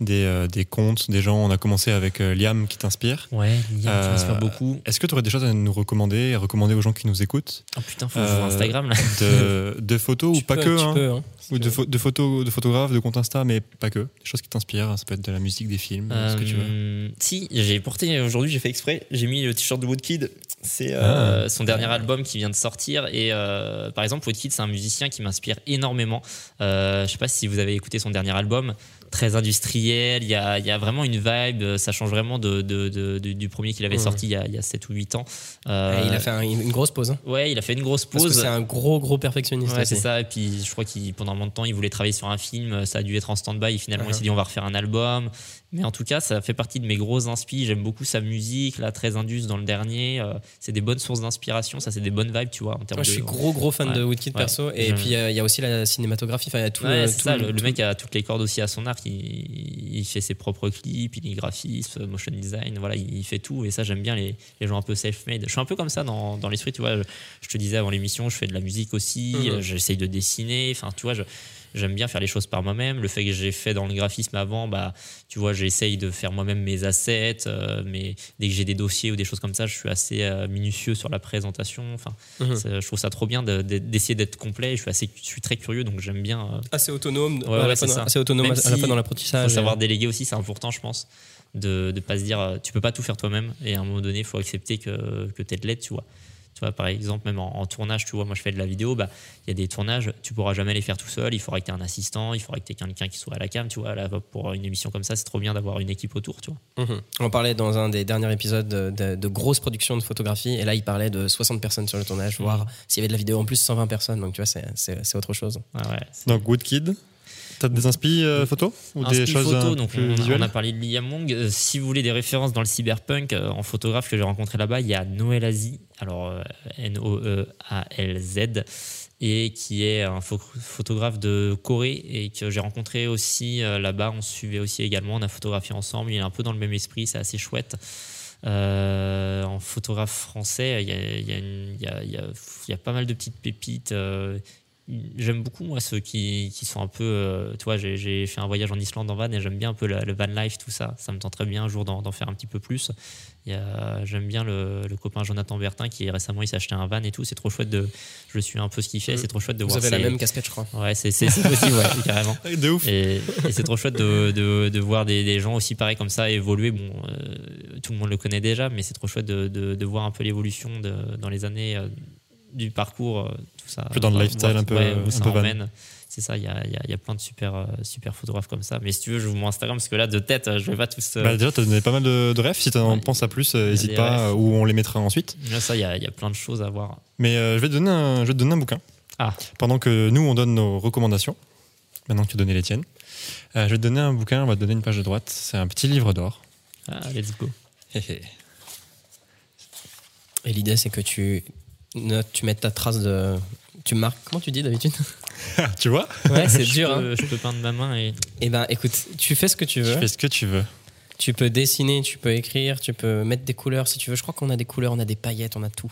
des, euh, des comptes, des gens. On a commencé avec euh, Liam qui t'inspire. Ouais, Liam, Euh, tu m'inspires beaucoup. Est-ce que tu aurais des choses à nous recommander, à recommander aux gens qui nous écoutent Oh putain, faut euh, vois Instagram là. de, de photos ou pas que tu hein. peux, hein. Ou de, pho- de photos, de photographes, de comptes Insta, mais pas que. Des choses qui t'inspirent. Ça peut être de la musique, des films, ce que tu veux. Euh, Si, j'ai porté aujourd'hui, j'ai fait exprès, j'ai mis le t-shirt de Woodkid. C'est euh, Ah. son dernier album qui vient de sortir. Et euh, par exemple, Woodkid, c'est un musicien qui m'inspire énormément. Euh, je sais pas si vous avez écouté son dernier album, très industriel. Il y a, il y a vraiment une vibe. Ça change vraiment de, de- de- de- du premier qu'il avait sorti il y, a, il y a 7 ou 8 ans. Euh, il a fait un- une grosse pause. hein. Ouais, il a fait une grosse Parce que pause. c'est un gros, gros perfectionniste. Ouais, c'est ça. Et puis, je crois qu'il, pendant un moment de temps, il voulait travailler sur un film. Ça a dû être en stand-by. Et finalement, il Uh-huh. s'est dit, on va refaire un album. Mais en tout cas, ça fait partie de mes gros inspi. J'aime beaucoup sa musique, là, très indus dans le dernier. Euh, c'est des bonnes sources d'inspiration. Ça, c'est des bonnes vibes, tu vois, en termes Moi, je de. suis gros, gros fan de. Woodkid Ouais. perso. Et puis, euh, il y a aussi la cinématographie. Enfin, il y a tout. Ouais, euh, tout ça. Le, mec a toutes les cordes aussi à son arc. Il, il fait ses propres clips, il est graphiste, motion design. Voilà, il fait tout. Et ça, j'aime bien les, les gens un peu self-made. Je suis un peu comme ça dans, dans l'esprit. Tu vois, je, je te disais avant l'émission, je fais de la musique aussi. Euh, J'essaye de dessiner. Enfin, tu vois, je- J'aime bien faire les choses par moi-même. Le fait que j'ai fait dans le graphisme avant, bah, tu vois, j'essaye de faire moi-même mes assets. euh, mais dès que j'ai des dossiers ou des choses comme ça, je suis assez euh, minutieux sur la présentation. Enfin, Mhm. je trouve ça trop bien de- de- d'essayer d'être complet. Je suis assez, je suis très curieux, donc j'aime bien. euh, Assez autonome. Ouais, ouais, c'est ça. Assez autonome Même à la si fois dans Il l'apprentissage. faut savoir déléguer aussi, c'est important, je pense, de ne pas se dire euh, tu peux pas tout faire toi-même et à un moment donné, il faut accepter que, que tu es de l'aide, tu vois. Tu vois, par exemple, même en, en tournage, tu vois, moi je fais de la vidéo, bah, il y a des tournages, tu pourras jamais les faire tout seul, il faudra que tu aies un assistant, il faudra que tu aies quelqu'un qui soit à la cam, tu vois. Là, pour une émission comme ça, c'est trop bien d'avoir une équipe autour, tu vois. Mhm. On parlait dans un des derniers épisodes de, de- de grosses productions de photographie, et là il parlait de 60 personnes sur le tournage, voire Mhm. s'il y avait de la vidéo en plus 120 personnes, donc tu vois, c'est- autre chose. Ouais, Donc Woodkid, t'as des inspi euh, photos ou des choses photo, donc plus on, a- visuelles on a parlé de Liam Wong. Euh, si vous voulez des références dans le cyberpunk, euh, en photographe que j'ai rencontré là-bas, il y a Noël Azi, alors N-O-E-A-L-Z, et qui est un pho- photographe de Corée et que j'ai rencontré aussi là-bas. On suivait aussi également, on a photographié ensemble. Il est un peu dans le même esprit, c'est assez chouette. Euh, en photographe français, il y a, y y y pas mal de petites pépites. euh, J'aime beaucoup, moi, ceux qui, qui sont un peu. euh, tu vois, j'ai- fait un voyage en Islande en van et j'aime bien un peu la- le van life, tout ça. Ça me tenterait bien un jour d'en faire un petit peu plus. A- J'aime bien le, le copain Jonathan Bertin qui récemment il s'est acheté un van et tout. C'est trop chouette de. Je suis un peu ce qu'il fait. C'est trop chouette de Vous voir. avez la même casquette, je crois. Ouais, c'est possible, ouais, carrément. De ouf. Et, et c'est trop chouette de, de, de voir des, des gens aussi pareils comme ça évoluer. Bon, euh, tout le monde le connaît déjà, mais c'est trop chouette de, de, de voir un peu l'évolution dans les années euh, du parcours, euh, tout ça. Peu dans le lifestyle, voir- un peu- ouais, un ça peu emmène. C'est ça, il y a, il y a- il y a plein de super, euh, super photographes comme ça. Mais si tu veux, je vous mon Instagram parce que là, de tête, euh, je vais pas tous. euh, Bah, déjà, t'as donné pas mal de, de rêves. Si t'en Ouais, penses à plus, n'hésite pas, ou on les mettra ensuite. là, ça, il y a, il y a plein de choses à voir. Mais euh, je, vais te donner un, je vais te donner un bouquin. Ah. Pendant que nous, on donne nos recommandations, maintenant que tu as donné les tiennes, euh, je vais te donner un bouquin, on va te donner une page de droite. C'est un petit livre d'or. Ah, let's go. Et l'idée, c'est que tu tu mettes ta trace de. Tu marques. Comment tu dis d'habitude tu vois Ouais, c'est dur. peux- Hein. Je peux peindre ma main et. Eh ben, écoute, tu fais ce que tu Tu veux. fais ce que tu veux. Tu peux dessiner, tu peux écrire, tu peux mettre des couleurs si tu veux. Je crois qu'on a des couleurs, on a des paillettes, on a tout.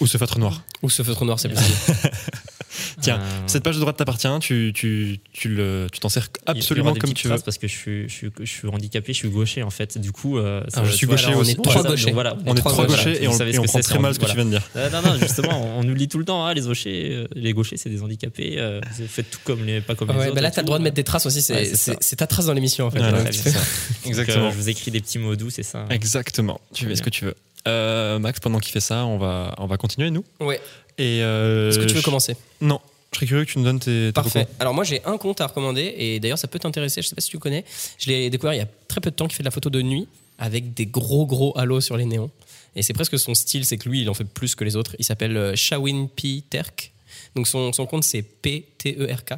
Ou ce feutre noir. Ou ce feutre noir, c'est possible. Tiens, Euh, Cette page de droite t'appartient, tu, tu, tu, le, tu t'en sers absolument comme tu veux. parce que je suis, je, suis, je suis handicapé, je suis gaucher en fait. Du coup, euh, ça- Alors, je tu suis vois, gaucher là, on aussi. est Trois gauchers. voilà, On est trois gauchers, et Vous on, savez et on prend très mal ce que tu voilà. viens de dire. Euh, non, non, justement, on, on oublie tout le temps, hein, les gauchers, euh, les gauchers, c'est des handicapés. euh, vous faites tout comme les, pas comme les Ouais, autres. bah là, t'as le droit de mettre des traces aussi. C'est Ouais, c'est c'est- ça. c'est ta trace dans l'émission, en fait. Tu Exactement. je vous écris des petits mots doux, c'est ça. hein. Exactement. Tu fais ce que tu veux. Euh, Max, pendant qu'il fait ça, on va, on va continuer, nous? Ouais. Et euh, Est-ce que tu veux je- commencer Non. Je serais curieux que tu nous donnes tes, tes Parfait. Alors moi j'ai un compte à recommander et d'ailleurs ça peut t'intéresser, je sais pas si tu connais. Je l'ai découvert il y a très peu de temps qui fait de la photo de nuit avec des gros gros halos sur les néons. Et c'est presque son style, c'est que lui il en fait plus que les autres. Il s'appelle euh, Shawin P. Terk. Donc son, son compte c'est P-T-E-R-K.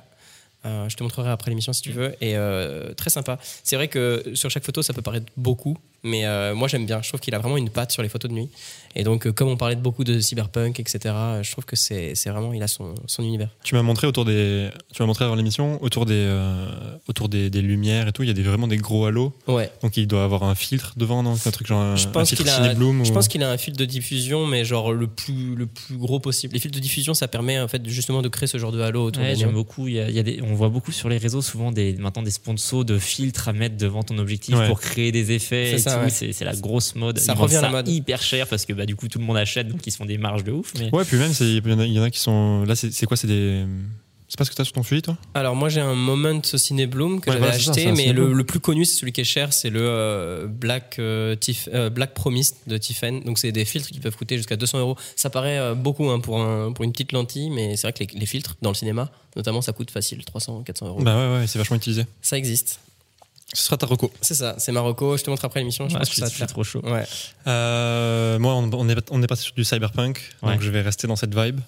Euh, je te montrerai après l'émission si tu veux. Et euh, très sympa. C'est vrai que sur chaque photo ça peut paraître beaucoup, mais euh, moi j'aime bien. Je trouve qu'il a vraiment une patte sur les photos de nuit. Et donc euh, comme on parlait de beaucoup de cyberpunk, etc., je trouve que c'est c'est vraiment, il a son, son univers. Tu m'as montré autour des, tu m'as montré avant l'émission autour des, euh, autour des, des lumières et tout. Il y a des, vraiment des gros halos. Ouais. Donc il doit avoir un filtre devant, non? Un truc genre un, Je un pense filtre qu'il a, je ou- pense qu'il a un fil de diffusion, mais genre le plus, le plus gros possible. Les fils de diffusion, ça permet en fait justement de créer ce genre de halo autour Ouais, j'aime beaucoup. Il y a, il y a des, on voit beaucoup sur les réseaux souvent des, maintenant des sponsors de filtres à mettre devant ton objectif Ouais. pour créer des effets. C'est ouais. La grosse mode. Ça Ils revient à la mode. hyper cher parce que bah, du coup tout le monde achète donc ils se font des marges de ouf. Mais Ouais, puis même, il y, en a- il y en a qui sont. Là, c'est quoi C'est des. C'est pas ce que t'as sur ton fusil, toi? Alors moi j'ai un Moment Cinebloom que Ouais, j'avais voilà, c'est ça, acheté, mais le, le plus connu, c'est celui qui est cher, c'est le euh, Black, euh, Tif- euh, Black Promise de Tiffen. Donc c'est des filtres qui peuvent coûter jusqu'à 200 euros. Ça paraît euh, beaucoup hein, pour, un, pour une petite lentille, mais c'est vrai que les, les filtres dans le cinéma, notamment, ça coûte facile 300, 400 euros. Bah ouais, ouais, c'est vachement utilisé. Ça existe. Ce sera ta reco. C'est ça, c'est Marocco. Je te montre après l'émission. Je pense je que ça je suis trop chaud. Ouais. Euh, moi, on, on est, on est passé sur du cyberpunk, Ouais. donc je vais rester dans cette vibe.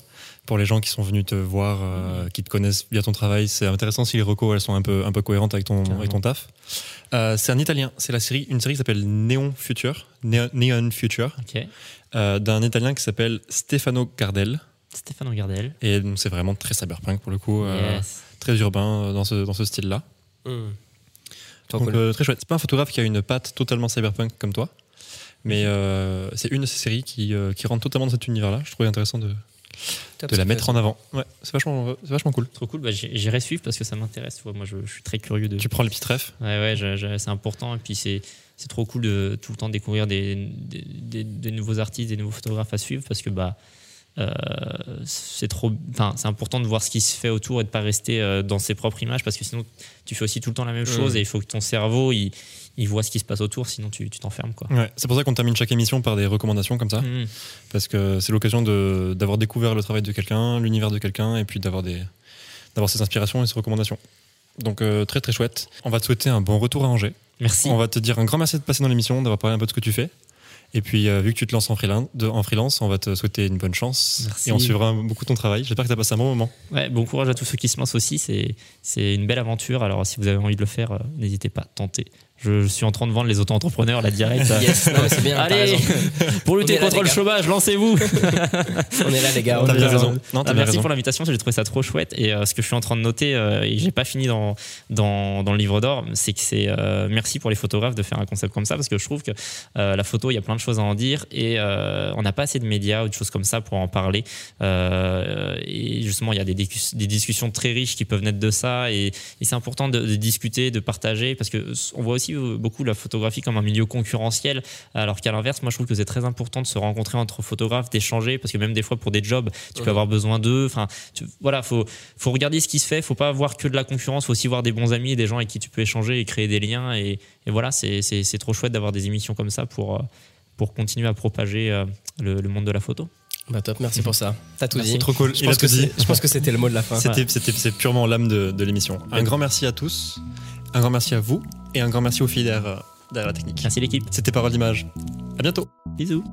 Pour les gens qui sont venus te voir, euh, qui te connaissent via ton travail, c'est intéressant si les recos elles sont un peu, un peu cohérentes avec ton, avec ton taf. Euh, c'est un italien, c'est la série, une série qui s'appelle Neon Future, Neon, Neon Future, euh, d'un italien qui s'appelle Stefano Gardel. Stéphane Gardel. Et donc c'est vraiment très cyberpunk pour le coup, euh, Yes. très urbain dans ce, dans ce style-là. Hmm. Trop Donc cool. euh, très chouette. C'est pas un photographe qui a une patte totalement cyberpunk comme toi, mais euh, c'est une de ces séries qui, euh, qui rentre totalement dans cet univers-là. Je trouvais intéressant de, Top, de la mettre en avant. Ouais, c'est vachement, c'est vachement cool. Trop cool. Bah, j'irai suivre parce que ça m'intéresse. tu vois. Moi, je, je suis très curieux de. Tu prends les petits refs. Ouais, ouais, c'est important. Et puis, c'est, c'est trop cool de tout le temps découvrir des, des, des- des nouveaux artistes, des nouveaux photographes à suivre parce que bah, c'est, trop, enfin, c'est important de voir ce qui se fait autour et de pas rester euh, dans ses propres images parce que sinon, tu fais aussi tout le temps la même chose et il faut que ton cerveau il, il voit ce qui se passe autour, sinon tu, t'enfermes. Quoi. Ouais, c'est pour ça qu'on termine chaque émission par des recommandations comme ça, Mm. parce que c'est l'occasion de, d'avoir découvert le travail de quelqu'un, l'univers de quelqu'un, et puis d'avoir, des, d'avoir ses inspirations et ses recommandations. Donc euh, très très chouette. On va te souhaiter un bon retour à Angers. Merci. On va te dire un grand merci de passer dans l'émission, d'avoir parlé un peu de ce que tu fais. Et puis, euh, vu que tu te lances en freelance, de- en freelance, on va te souhaiter une bonne chance. Merci. Et on suivra beaucoup ton travail. J'espère que tu as passé un bon moment. Ouais, bon courage à tous ceux qui se lancent aussi. C'est, c'est une belle aventure. Alors, si vous avez envie de le faire, euh, n'hésitez pas, tentez. Je, suis en train de vendre les auto-entrepreneurs là direct. Yes, c'est bien. Allez, pour lutter là, contre le chômage, lancez-vous. On est là, les gars. on T'as est bien raison. Non, t'as Ah, bien merci raison. pour l'invitation, j'ai trouvé ça trop chouette. Et euh, ce que je suis en train de noter, euh, et j'ai pas fini dans, dans, dans le livre d'or, c'est que c'est euh, merci pour les photographes de faire un concept comme ça, parce que je trouve que euh, la photo, il y a plein de choses à en dire, et euh, on n'a pas assez de médias ou de choses comme ça pour en parler. Euh, et justement, il y a des, discus- des discussions très riches qui peuvent naître de ça, et, et c'est important de, de discuter, de partager, parce que on voit aussi euh, beaucoup la photographie comme un milieu concurrentiel, alors qu'à l'inverse, moi je trouve que c'est très important de se rencontrer entre photographes, d'échanger, parce que même des fois pour des jobs, tu peux avoir besoin d'eux. Enfin, tu- voilà, faut faut regarder ce qui se fait. Faut pas voir que de la concurrence. Faut aussi voir des bons amis, des gens avec qui tu peux échanger et créer des liens. Et, et voilà, c'est c'est c'est trop chouette d'avoir des émissions comme ça pour euh, pour continuer à propager euh, le, le monde de la photo. Bah top, merci pour ça. T'as tout Merci. dit. Trop cool. Je pense, que dit. je pense que c'était le mot de la fin. C'était, c'était, c'est purement l'âme de, de l'émission. Un grand merci à tous. Un grand merci à vous. Et un grand merci aux filles derrière, derrière la technique. Merci l'équipe. C'était Parole d'Image. À bientôt. Bisous.